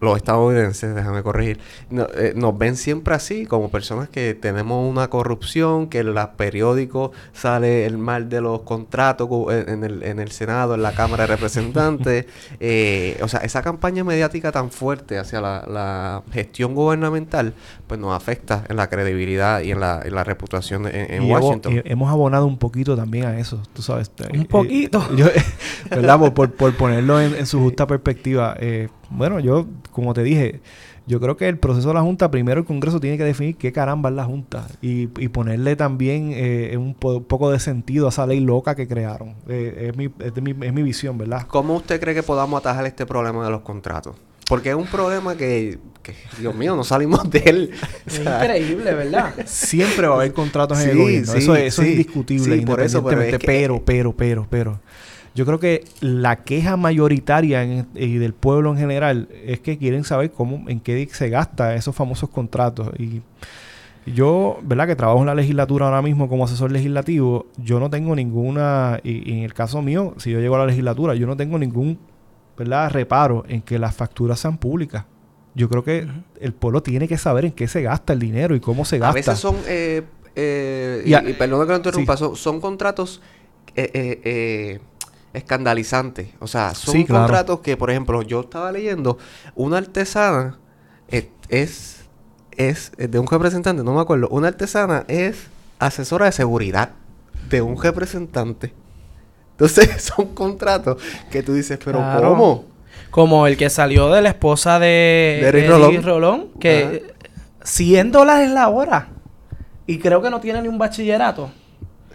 los estadounidenses, déjame corregir, eh, nos ven siempre así, como personas que tenemos una corrupción, que en los periódicos sale el mal de los contratos en el, en el Senado, en la Cámara de Representantes. (laughs) Eh, o sea, esa campaña mediática tan fuerte hacia la, gestión gubernamental, pues nos afecta en la credibilidad y en la, en la reputación en, Washington. hemos abonado un poquito también a eso, tú sabes. Un poquito. (laughs) ¿Verdad? Por, por, ponerlo en, en, su justa perspectiva. Eh, bueno, yo, como te dije, yo creo que el proceso de la Junta, primero el Congreso tiene que definir qué caramba es la Junta y, y ponerle también eh, un poco de sentido a esa ley loca que crearon. Eh, es, mi, es, mi, es mi visión, ¿verdad? ¿Cómo usted cree que podamos atajar este problema de los contratos? Porque es un problema que, Dios mío, no salimos de él. Es (laughs) increíble, ¿verdad? Siempre va a haber contratos en el gobierno. eso, eso es indiscutible. por eso, pero, pero, pero, pero, pero. Yo creo que la queja mayoritaria y del pueblo en general es que quieren saber cómo, en qué se gasta esos famosos contratos. Y yo, ¿verdad? Que trabajo en la legislatura ahora mismo como asesor legislativo, yo no tengo ninguna, y, en el caso mío, si yo llego a la legislatura, yo no tengo ningún, ¿verdad? Reparo en que las facturas sean públicas. Yo creo que el pueblo tiene que saber en qué se gasta el dinero y cómo se gasta. A veces son, eh, eh, y, perdón que lo interrumpa, son, contratos eh, eh escandalizante. O sea, son contratos que, por ejemplo, yo estaba leyendo, una artesana es, es, de un representante, no me acuerdo, una artesana es asesora de seguridad de un representante. Entonces, (laughs) son contratos que tú dices, pero ¿cómo? Como el que salió de la esposa de, de Rolón. que 100 dólares la hora. Y creo que no tiene ni un bachillerato.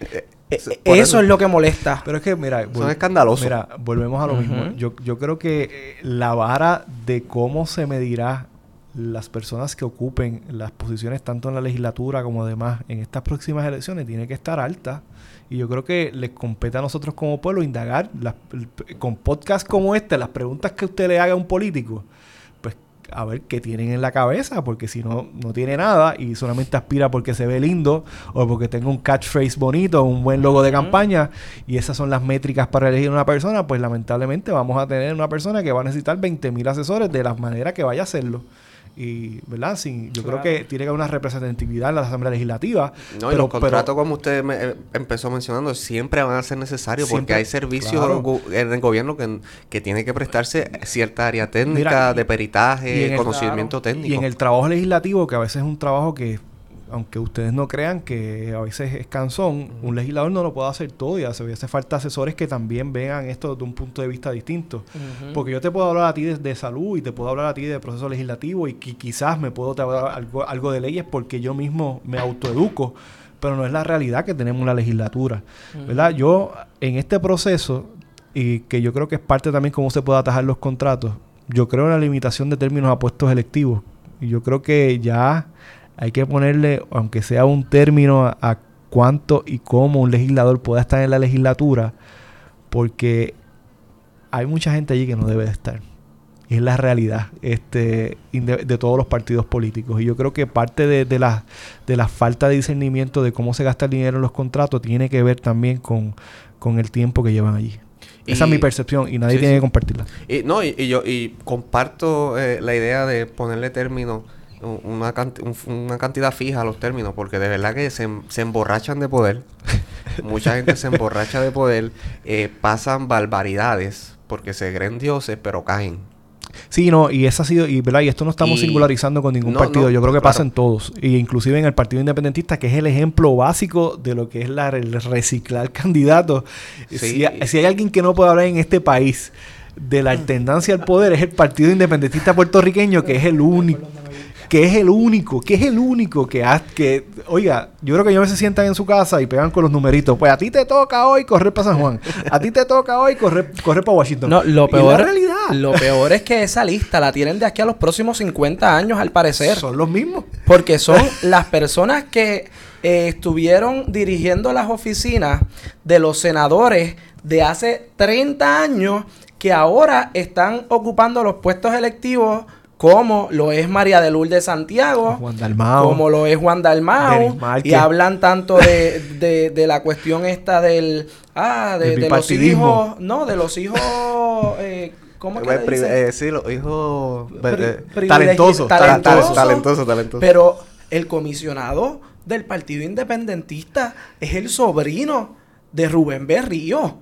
Eh, eh, eso, es lo que molesta. Pero es que, mira, son escandalosos. Mira, volvemos a lo mismo. Yo, yo creo que la vara de cómo se medirá las personas que ocupen las posiciones tanto en la legislatura como además en estas próximas elecciones tiene que estar alta. Y yo creo que les compete a nosotros como pueblo indagar con podcasts como este, las preguntas que usted le haga a un político, a ver qué tienen en la cabeza, porque si no, no tiene nada y solamente aspira porque se ve lindo o porque tenga un catchphrase bonito, un buen logo de campaña, y esas son las métricas para elegir una persona, pues lamentablemente vamos a tener una persona que va a necesitar 20 mil asesores de la manera que vaya a hacerlo y verdad sí yo creo que tiene que haber una representatividad en la asamblea legislativa no y los contratos como usted eh, empezó mencionando siempre van a ser necesarios porque hay servicios en el gobierno que, que tiene que prestarse cierta área técnica de peritaje conocimiento técnico y en el trabajo legislativo que a veces es un trabajo que aunque ustedes no crean que a veces es cansón, un legislador no lo puede hacer todo y hace, hace falta asesores que también vean esto desde un punto de vista distinto. Porque yo te puedo hablar a ti de, salud y te puedo hablar a ti de proceso legislativo y quizás me puedo hablar algo, algo de leyes porque yo mismo me autoeduco, pero no es la realidad que tenemos la legislatura. ¿verdad? Yo en este proceso, y que yo creo que es parte también cómo se puede atajar los contratos, yo creo en la limitación de términos a puestos electivos. Y yo creo que ya hay que ponerle, aunque sea un término, a, cuánto y cómo un legislador pueda estar en la legislatura, porque hay mucha gente allí que no debe de estar. Y es la realidad este, de, todos los partidos políticos. Y yo creo que parte de, la, de la falta de discernimiento de cómo se gasta el dinero en los contratos tiene que ver también con, el tiempo que llevan allí. Esa es mi percepción y nadie tiene que compartirla. Y, no, y, yo y comparto eh, la idea de ponerle término una, una cantidad fija a los términos, porque de verdad que se, se emborrachan de poder. (laughs) Mucha gente se emborracha de poder, eh, pasan barbaridades porque se creen dioses, pero caen. Sí, no, y eso ha sido, y, ¿verdad? y esto no estamos singularizando con ningún partido, yo creo que pasa en todos, y inclusive en el Partido Independentista, que es el ejemplo básico de lo que es la, el reciclar (laughs) candidatos. Si, si, hay alguien que no puede hablar en este país de la alternancia al poder, es el Partido Independentista puertorriqueño, que es el único que es el único, que es el único que, ha, que oiga, yo creo que ellos se sientan en su casa y pegan con los numeritos. Pues a ti te toca hoy correr para San Juan, a ti te toca hoy correr, correr para Washington. No, lo peor, realidad. lo peor es que esa lista la tienen de aquí a los próximos 50 años, al parecer. Son los mismos. Porque son las personas que eh, estuvieron dirigiendo las oficinas de los senadores de hace 30 años que ahora están ocupando los puestos electivos como lo es María de Lourdes Santiago, Juan Dalmao, como lo es Juan Dalmao, y hablan tanto de, de, la cuestión esta del, ah, de, los hijos, no, de los hijos, eh, ¿cómo que le eh, sí, los hijos eh, talentosos, talentosos, talentosos, talentosos. Pero el comisionado del Partido Independentista es el sobrino de Rubén Berrío.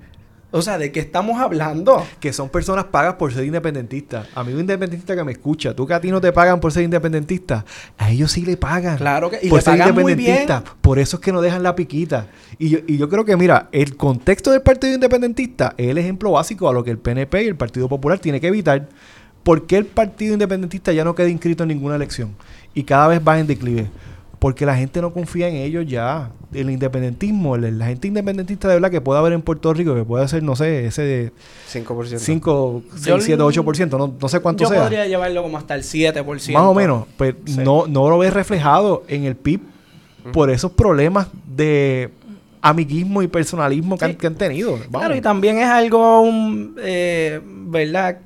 O sea, ¿de qué estamos hablando? Que son personas pagas por ser independentistas. Amigo independentista que me escucha, tú que a ti no te pagan por ser independentista, a ellos sí le pagan. Claro que y por ser independentista. Por eso es que no dejan la piquita. Y yo, y yo creo que, mira, el contexto del Partido Independentista es el ejemplo básico a lo que el PNP y el Partido Popular tiene que evitar. ¿Por qué el Partido Independentista ya no queda inscrito en ninguna elección? Y cada vez va en declive porque la gente no confía en ellos ya. El independentismo, la gente independentista de verdad que puede haber en Puerto Rico, que puede ser, no sé, ese de 5%. 5, 6, 7, 8%, no, no sé cuánto sea. Yo podría llevarlo como hasta el 7%. Más o menos, pues no, no lo ves reflejado en el PIB por esos problemas de amiguismo y personalismo que, han, tenido. Claro, y también es algo, eh, ¿verdad?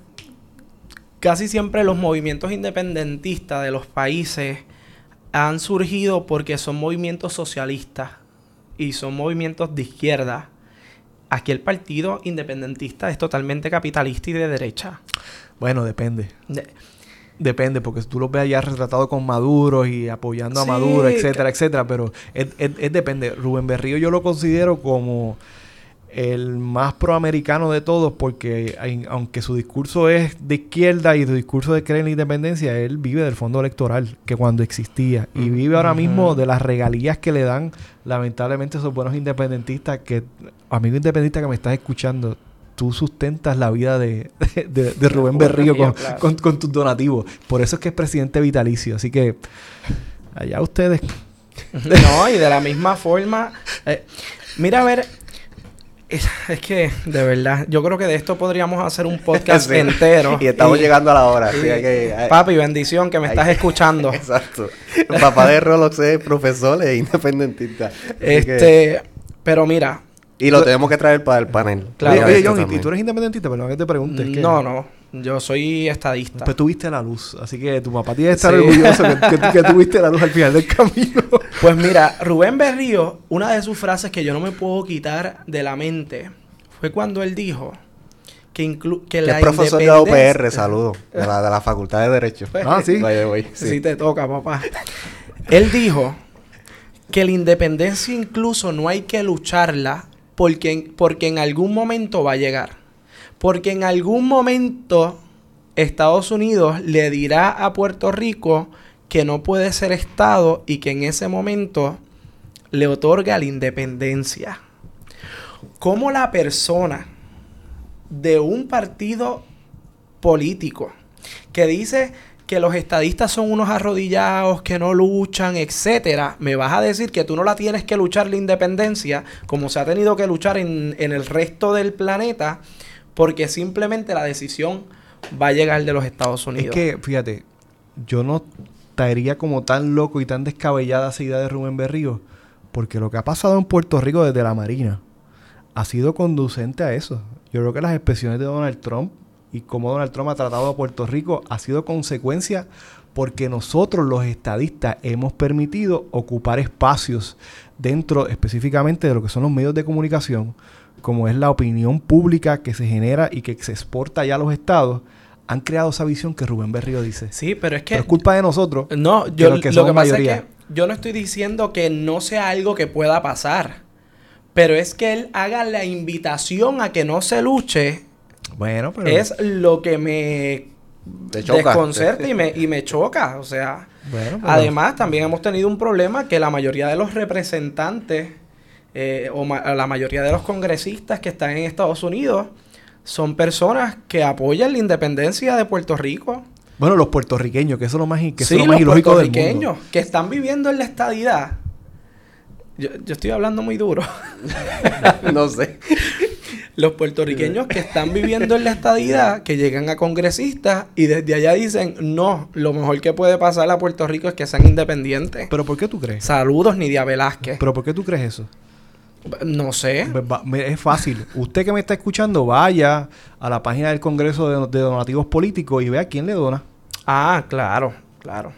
Casi siempre los movimientos independentistas de los países han surgido porque son movimientos socialistas y son movimientos de izquierda. Aquí el partido independentista es totalmente capitalista y de derecha. Bueno, depende. Depende, porque tú lo ves ya retratado con Maduro y apoyando a Maduro, etcétera, etcétera, pero es, es, depende. Rubén Berrío yo lo considero como el más proamericano de todos porque aunque su discurso es de izquierda y su discurso de creer en la independencia, él vive del fondo electoral que cuando existía y vive ahora mismo de las regalías que le dan lamentablemente esos buenos independentistas que amigo independentista que me estás escuchando tú sustentas la vida de, de, Rubén Berrío con, con, tus donativos. Por eso es que es presidente vitalicio. Así que allá ustedes. (laughs) no, y de la misma forma. Eh, mira, a ver, es, que, de verdad, yo creo que de esto podríamos hacer un (laughs) podcast entero. Y estamos llegando a la hora. papi, bendición que me estás escuchando. (laughs) Exacto. El papá de Rolox es profesor e independentista. Este, pero mira. Y lo tenemos que traer para el panel. Claro. Oye, John, ¿y tú eres independentista? Perdón que te pregunte. No, no. Yo soy estadista. Pues tuviste la luz, así que tu papá tiene que estar orgulloso que, (laughs) tuviste la luz al final del camino. Pues mira, Rubén Berrío, una de sus frases que yo no me puedo quitar de la mente fue cuando él dijo que, inclu que la es profesor de OPR, saludo, de la, de la Facultad de Derecho. Pues, ah, sí. sí. Sí te toca, papá. él dijo que la independencia incluso no hay que lucharla porque, porque en algún momento va a llegar. Porque en algún momento Estados Unidos le dirá a Puerto Rico que no puede ser Estado y que en ese momento le otorga la independencia. ¿Cómo la persona de un partido político que dice que los estadistas son unos arrodillados, que no luchan, etcétera, me vas a decir que tú no la tienes que luchar la independencia como se ha tenido que luchar en, en el resto del planeta porque simplemente la decisión va a llegar de los Estados Unidos. Es que, fíjate, yo no estaría como tan loco y tan descabellada esa idea de Rubén Berrío, porque lo que ha pasado en Puerto Rico desde la Marina ha sido conducente a eso. Yo creo que las expresiones de Donald Trump y cómo Donald Trump ha tratado a Puerto Rico ha sido consecuencia porque nosotros los estadistas hemos permitido ocupar espacios dentro específicamente de lo que son los medios de comunicación como es la opinión pública que se genera y que se exporta ya a los estados, han creado esa visión que Rubén Berrío dice. Sí, pero es que... es culpa de nosotros. No, yo lo que pasa es que yo no estoy diciendo que no sea algo que pueda pasar. Pero es que él haga la invitación a que no se luche. Bueno, pero... Es lo que me desconcerta y me, y me (laughs) choca. O sea... Además, también hemos tenido un problema que la mayoría de los representantes eh, o la mayoría de los congresistas que están en Estados Unidos son personas que apoyan la independencia de Puerto Rico. Bueno, los puertorriqueños, que eso es lo más, que sí, lo más ilógico del mundo. que están viviendo en la estadidad. Yo, yo estoy hablando muy duro. (laughs) no sé. Los puertorriqueños que están viviendo en la estadidad, que llegan a congresistas y desde allá dicen, no, lo mejor que puede pasar a Puerto Rico es que sean independientes. ¿Pero por qué tú crees? Saludos, Nidia Velázquez. ¿Pero por qué tú crees eso? No sé. Pues es fácil. Usted que me está escuchando, vaya a la página del Congreso de, Donativos Políticos y vea quién le dona. Ah, claro, claro.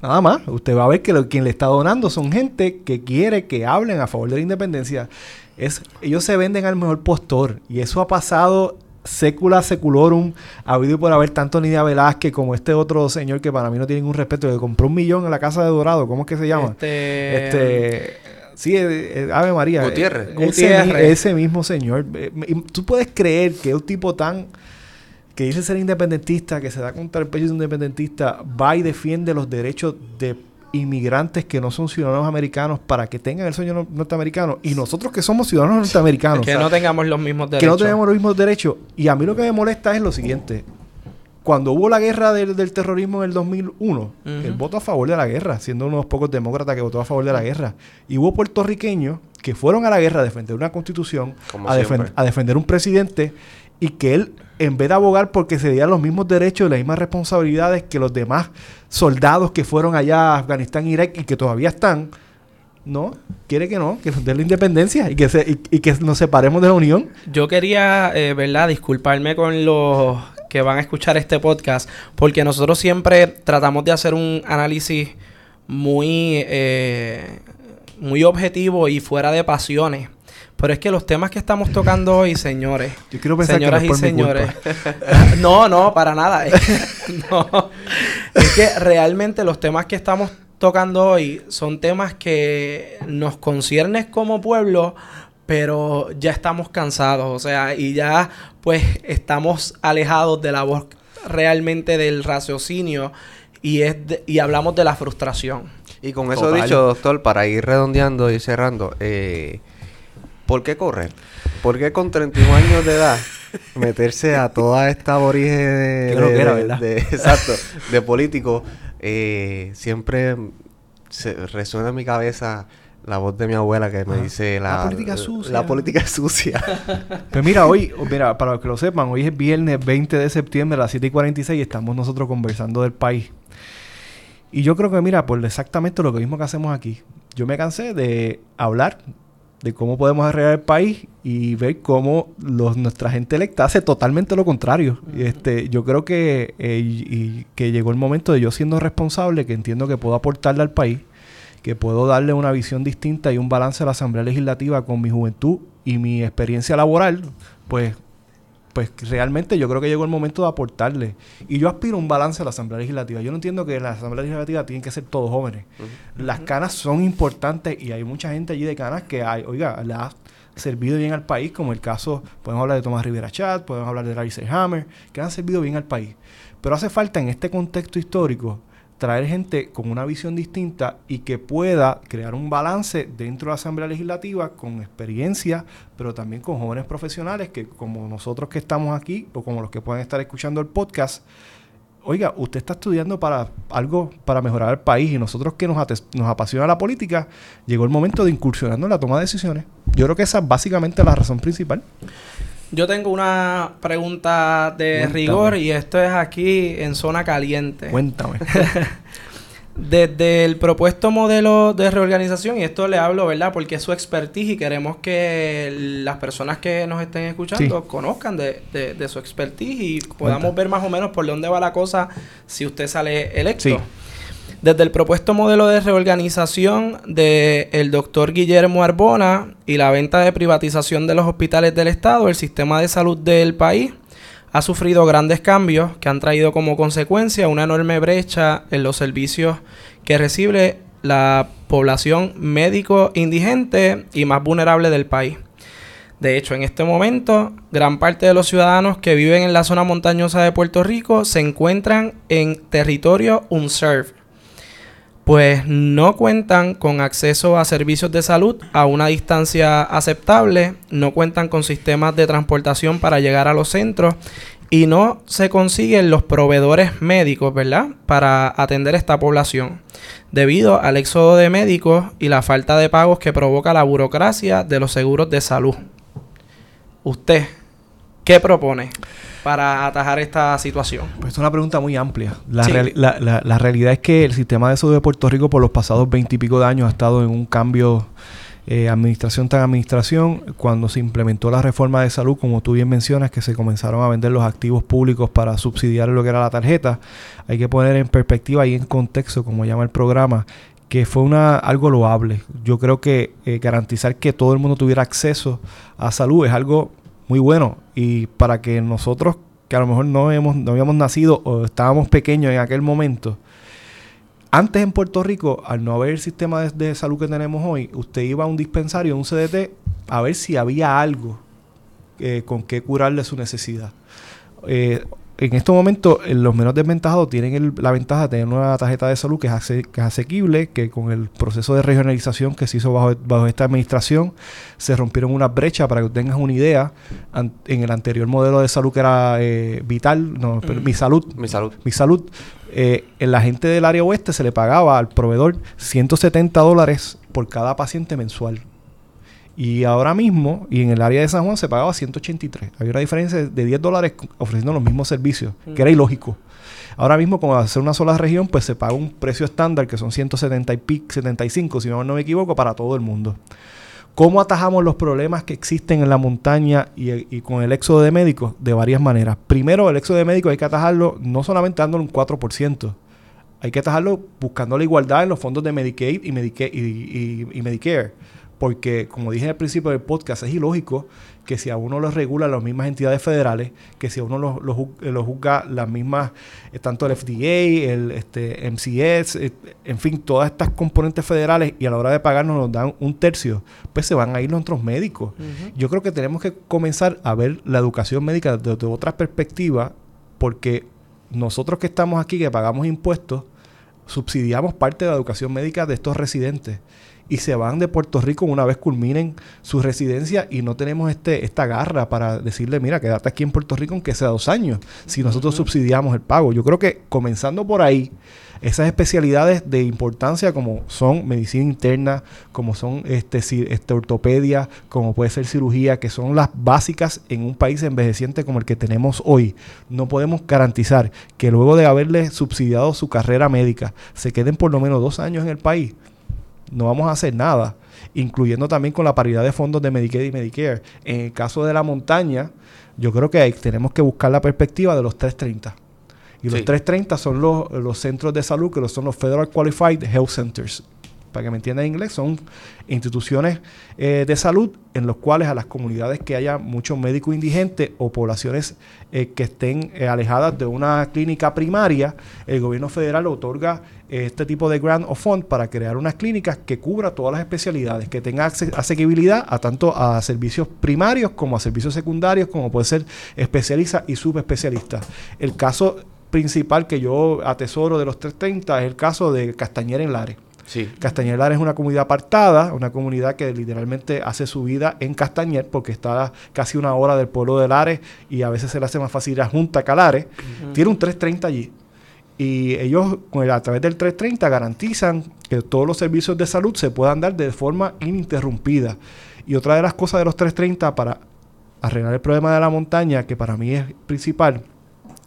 Nada más. Usted va a ver que lo, quien le está donando son gente que quiere que hablen a favor de la independencia. Es, ellos se venden al mejor postor. Y eso ha pasado secula seculorum. Ha habido por haber tanto Nidia Velázquez como este otro señor que para mí no tiene ningún respeto. Que compró un millón en la casa de Dorado. ¿Cómo es que se llama? Este... este Sí, eh, eh, Ave María. Gutiérrez. Ese, ese, mismo señor. Eh, tú puedes creer que un tipo tan que dice ser independentista, que se da contra el pecho de independentista, va y defiende los derechos de inmigrantes que no son ciudadanos americanos para que tengan el sueño norteamericano y nosotros que somos ciudadanos norteamericanos que no tengamos los mismos derechos que no tengamos los mismos derechos y a mí lo que me molesta es lo siguiente cuando hubo la guerra del, terrorismo en el 2001, él votó a favor de la guerra, siendo uno de los pocos demócratas que votó a favor de la guerra. Y hubo puertorriqueños que fueron a la guerra a defender una constitución, a, a, defender un presidente, y que él, en vez de abogar porque se dieran los mismos derechos y las mismas responsabilidades que los demás soldados que fueron allá a Afganistán e Irak y que todavía están, no, quiere que no, que nos dé la independencia y que, se, y, que nos separemos de la Unión. Yo quería, eh, ¿verdad?, disculparme con los que van a escuchar este podcast, porque nosotros siempre tratamos de hacer un análisis muy, eh, muy objetivo y fuera de pasiones. Pero es que los temas que estamos tocando hoy, señores, Yo quiero pensar señoras y señores, (laughs) no, no, para nada. (laughs) no. es que realmente los temas que estamos tocando hoy son temas que nos conciernen como pueblo, pero ya estamos cansados, o sea, y ya pues estamos alejados de la voz realmente del raciocinio y, es y hablamos de la frustración. Y con eso dicho, doctor, para ir redondeando y cerrando, eh, ¿por qué correr? ¿Por qué con 31 años de edad (laughs) meterse a toda esta aborigen de, de, (laughs) exacto, de políticos, eh, siempre se resuena en mi cabeza la voz de mi abuela que me dice la, política sucia. La política sucia. (laughs) pues mira, hoy, mira, para los que lo sepan, hoy es viernes 20 de septiembre a las 7 y 46 y estamos nosotros conversando del país. Y yo creo que, mira, por exactamente lo mismo que hacemos aquí. Yo me cansé de hablar de cómo podemos arreglar el país y ver cómo los, nuestra gente electa hace totalmente lo contrario. este, yo creo que, eh, y, que llegó el momento de yo siendo responsable, que entiendo que puedo aportarle al país, que puedo darle una visión distinta y un balance a la Asamblea Legislativa con mi juventud y mi experiencia laboral, pues pues realmente yo creo que llegó el momento de aportarle. Y yo aspiro a un balance a la Asamblea Legislativa. Yo no entiendo que la Asamblea Legislativa tienen que ser todos jóvenes. Las canas son importantes y hay mucha gente allí de canas que, hay, oiga, le ha servido bien al país, como el caso, podemos hablar de Tomás Rivera Chat, podemos hablar de Larry Hammer, que han servido bien al país. Pero hace falta en este contexto histórico traer gente con una visión distinta y que pueda crear un balance dentro de la Asamblea Legislativa con experiencia, pero también con jóvenes profesionales que como nosotros que estamos aquí o como los que pueden estar escuchando el podcast, oiga, usted está estudiando para algo para mejorar el país y nosotros que nos, nos apasiona la política, llegó el momento de incursionando en la toma de decisiones. Yo creo que esa es básicamente la razón principal. Yo tengo una pregunta de rigor y esto es aquí en zona caliente. Cuéntame. (laughs) Desde el propuesto modelo de reorganización, y esto le hablo, ¿verdad? Porque es su expertise y queremos que las personas que nos estén escuchando conozcan de, de, su expertise y podamos ver más o menos por dónde va la cosa si usted sale electo. Desde el propuesto modelo de reorganización del doctor Guillermo Arbona y la venta de privatización de los hospitales del Estado, el sistema de salud del país ha sufrido grandes cambios que han traído como consecuencia una enorme brecha en los servicios que recibe la población médico indigente y más vulnerable del país. De hecho, en este momento, gran parte de los ciudadanos que viven en la zona montañosa de Puerto Rico se encuentran en territorio unserved, pues no cuentan con acceso a servicios de salud a una distancia aceptable, no cuentan con sistemas de transportación para llegar a los centros y no se consiguen los proveedores médicos, ¿verdad?, para atender esta población, debido al éxodo de médicos y la falta de pagos que provoca la burocracia de los seguros de salud. ¿Usted qué propone? para atajar esta situación? Pues es una pregunta muy amplia. La, realidad es que el sistema de salud de Puerto Rico por los pasados veintipico de años ha estado en un cambio eh, administración tras administración. Cuando se implementó la reforma de salud, como tú bien mencionas, que se comenzaron a vender los activos públicos para subsidiar lo que era la tarjeta, hay que poner en perspectiva y en contexto, como llama el programa, que fue una, algo loable. Yo creo que eh, garantizar que todo el mundo tuviera acceso a salud es algo muy bueno. Y para que nosotros, que a lo mejor no, hemos, no habíamos nacido o estábamos pequeños en aquel momento, antes en Puerto Rico, al no haber el sistema de, salud que tenemos hoy, usted iba a un dispensario, a un CDT, a ver si había algo eh, con qué curarle su necesidad. Eh, en estos momentos eh, los menos desventajados tienen la ventaja de tener una tarjeta de salud que es, asequible, que con el proceso de regionalización que se hizo bajo, esta administración se rompieron una brecha para que tengas una idea. en el anterior modelo de salud que era eh, Vital, no, Mi Salud. Mi Salud. Mi Salud. Eh, en la gente del área oeste se le pagaba al proveedor 170 dólares por cada paciente mensual. Y ahora mismo, y en el área de San Juan se pagaba 183. Había una diferencia de 10 dólares ofreciendo los mismos servicios, que era ilógico. Ahora mismo, como hacer una sola región, pues se paga un precio estándar que son 170 y 75, si no, me equivoco, para todo el mundo. ¿Cómo atajamos los problemas que existen en la montaña y, con el éxodo de médicos? De varias maneras. Primero, el éxodo de médicos hay que atajarlo no solamente dándole un 4%, hay que atajarlo buscando la igualdad en los fondos de Medicaid y, y Medicare porque como dije al principio del podcast, es ilógico que si a uno lo regula las mismas entidades federales, que si a uno lo, lo, juzga las mismas, eh, tanto el FDA, el este, MCS, eh, en fin, todas estas componentes federales y a la hora de pagarnos nos dan un tercio, pues se van a ir nuestros médicos. Yo creo que tenemos que comenzar a ver la educación médica desde otra perspectiva, porque nosotros que estamos aquí, que pagamos impuestos, subsidiamos parte de la educación médica de estos residentes. Y se van de Puerto Rico una vez culminen su residencia y no tenemos este, esta garra para decirle, mira, quédate aquí en Puerto Rico aunque sea dos años, si nosotros subsidiamos el pago. Yo creo que comenzando por ahí, esas especialidades de importancia como son medicina interna, como son este, este, ortopedia, como puede ser cirugía, que son las básicas en un país envejeciente como el que tenemos hoy. No podemos garantizar que luego de haberle subsidiado su carrera médica se queden por lo menos dos años en el país no vamos a hacer nada, incluyendo también con la paridad de fondos de Medicaid y Medicare. En el caso de la montaña, yo creo que tenemos que buscar la perspectiva de los 330. Y los 330 son los, los, centros de salud, que son los Federal Qualified Health Centers para que me entiendan en inglés, son instituciones eh, de salud en los cuales a las comunidades que haya muchos médicos indigentes o poblaciones eh, que estén eh, alejadas de una clínica primaria, el gobierno federal otorga este tipo de grant o fund para crear unas clínicas que cubra todas las especialidades, que tenga asequibilidad a tanto a servicios primarios como a servicios secundarios, como puede ser especialista y subespecialista. El caso principal que yo atesoro de los 330 es el caso de Castañera en Lares. Sí. Castañer es una comunidad apartada, una comunidad que literalmente hace su vida en Castañer porque está casi una hora del pueblo de Lares y a veces se le hace más fácil ir a Junta Calares. Tiene un 330 allí. Y ellos a través del 330 garantizan que todos los servicios de salud se puedan dar de forma ininterrumpida. Y otra de las cosas de los 330 para arreglar el problema de la montaña, que para mí es principal,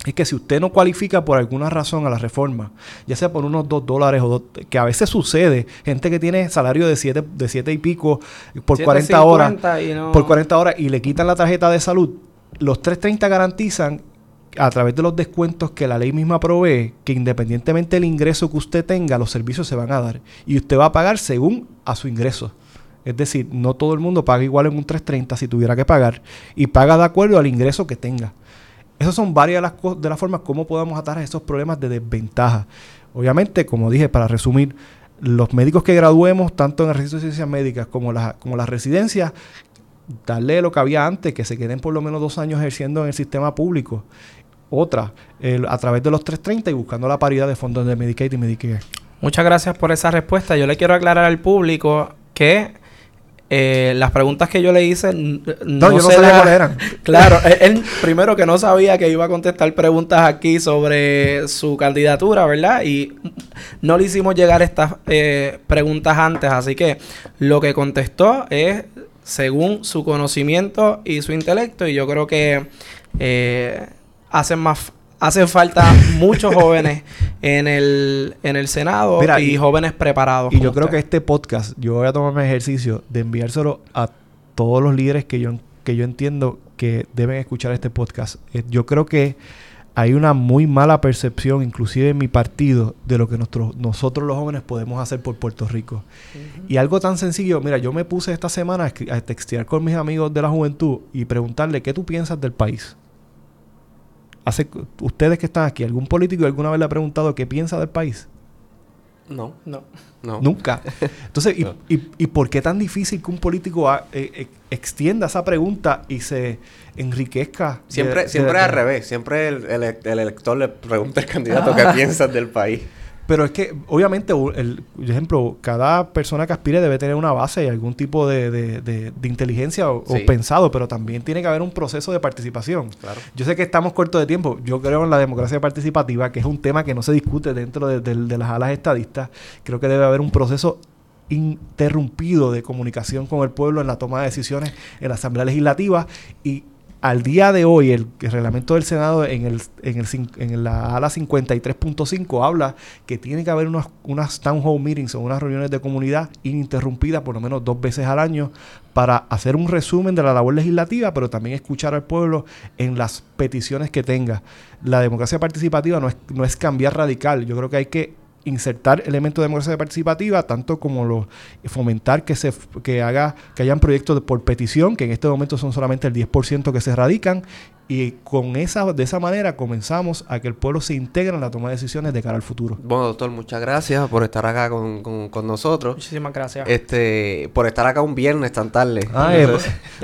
es que si usted no cualifica por alguna razón a la reforma, ya sea por unos 2 dólares o dos, que a veces sucede, gente que tiene salario de 7 de siete y pico por 40 horas, por 40 horas y le quitan la tarjeta de salud, los 330 garantizan a través de los descuentos que la ley misma provee, que independientemente del ingreso que usted tenga, los servicios se van a dar y usted va a pagar según a su ingreso. Es decir, no todo el mundo paga igual en un 330 si tuviera que pagar y paga de acuerdo al ingreso que tenga. Esas son varias de las, de las formas como podemos atar a esos problemas de desventaja. Obviamente, como dije, para resumir, los médicos que graduemos, tanto en el registro de ciencias médicas como las residencias, darle lo que había antes, que se queden por lo menos dos años ejerciendo en el sistema público. Otra, a través de los 330 y buscando la paridad de fondos de Medicaid y Medicare. Muchas gracias por esa respuesta. Yo le quiero aclarar al público que eh, las preguntas que yo le hice no, yo no sé cuáles eran. (laughs) Claro, (laughs) él, primero que no sabía que iba a contestar preguntas aquí sobre su candidatura, ¿verdad? Y no le hicimos llegar estas eh, preguntas antes, así que lo que contestó es según su conocimiento y su intelecto y yo creo que eh, hacen más hacen falta muchos (laughs) jóvenes en el, en el Senado y, jóvenes preparados. Y yo creo que este podcast, yo voy a tomarme ejercicio de enviárselo a todos los líderes que yo, que yo entiendo que deben escuchar este podcast. Eh, yo creo que hay una muy mala percepción, inclusive en mi partido, de lo que nosotros, nosotros los jóvenes podemos hacer por Puerto Rico. Y algo tan sencillo, mira, yo me puse esta semana a, a textear con mis amigos de la juventud y preguntarle qué tú piensas del país hace, ustedes que están aquí, ¿algún político alguna vez le ha preguntado qué piensa del país? No, no. no. Nunca. (laughs) Entonces, y, y, por qué tan difícil que un político eh, eh, extienda esa pregunta y se enriquezca? Siempre, siempre al revés. Siempre el, el, el, elector le pregunta al candidato qué piensa del país. Pero es que, obviamente, el, por ejemplo, cada persona que aspire debe tener una base y algún tipo de, de, inteligencia o, pensado, pero también tiene que haber un proceso de participación. Claro. Yo sé que estamos cortos de tiempo. Yo creo en la democracia participativa, que es un tema que no se discute dentro de, las alas estadistas. Creo que debe haber un proceso interrumpido de comunicación con el pueblo en la toma de decisiones en la Asamblea Legislativa y al día de hoy, el, reglamento del Senado en, el, en, el, en la ala 53.5 habla que tiene que haber unas, unas town hall meetings o unas reuniones de comunidad ininterrumpidas por lo menos dos veces al año para hacer un resumen de la labor legislativa, pero también escuchar al pueblo en las peticiones que tenga. La democracia participativa no es, no es cambiar radical. Yo creo que hay que insertar elementos de democracia participativa, tanto como lo, fomentar que se que haga que hayan proyectos por petición, que en este momento son solamente el 10% que se radican, y con esa, de esa manera comenzamos a que el pueblo se integre en la toma de decisiones de cara al futuro. Bueno, doctor, muchas gracias por estar acá con, con, nosotros. Muchísimas gracias. Este, por estar acá un viernes tan tarde. Ah, (laughs) eh,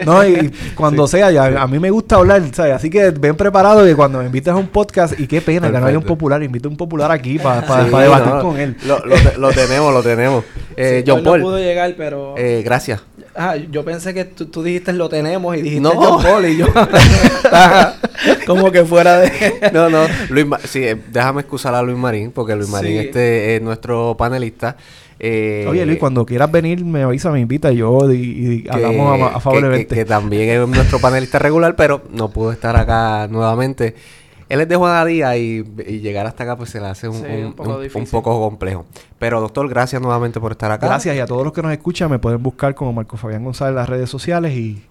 no, y (laughs) cuando sea, ya, a mí me gusta hablar, ¿sabes? Así que ven preparado que cuando me invites a un podcast, y qué pena que no haya un popular, invito a un popular aquí para debatir con él. Lo, lo, tenemos, lo tenemos. Eh, John Paul. No pudo llegar, pero... Eh, gracias. Ah, yo pensé que tú, dijiste lo tenemos y dijiste John Paul y yo... (laughs) (laughs) como que fuera de... (laughs) no, no. Luis sí, eh, déjame excusar a Luis Marín, porque Luis Marín este es nuestro panelista. Eh, Oye, Luis, cuando quieras venir, me avisa, me invita yo y, hablamos a, a favor que, que, también es nuestro panelista regular, pero no pudo estar acá nuevamente. Él es de Juanadía y, y llegar hasta acá pues se le hace un, un, poco complejo. Pero doctor, gracias nuevamente por estar acá. Gracias y a todos los que nos escuchan me pueden buscar como Marco Fabián González en las redes sociales y,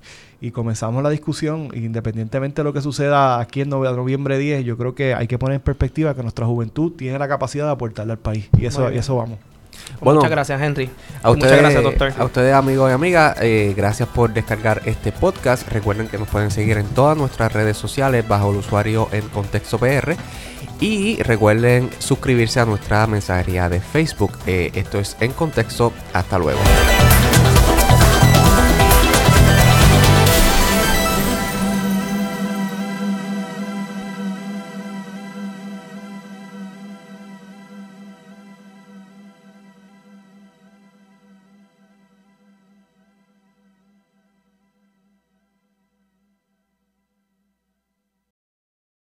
y comenzamos la discusión. Independientemente de lo que suceda aquí en noviembre 10, yo creo que hay que poner en perspectiva que nuestra juventud tiene la capacidad de aportarle al país y eso, y eso vamos muchas gracias, Henry. A ustedes, muchas gracias, doctor. A ustedes, amigos y amigas, eh, gracias por descargar este podcast. Recuerden que nos pueden seguir en todas nuestras redes sociales bajo el usuario en Contexto PR. Y recuerden suscribirse a nuestra mensajería de Facebook. Eh, esto es En Contexto. Hasta luego.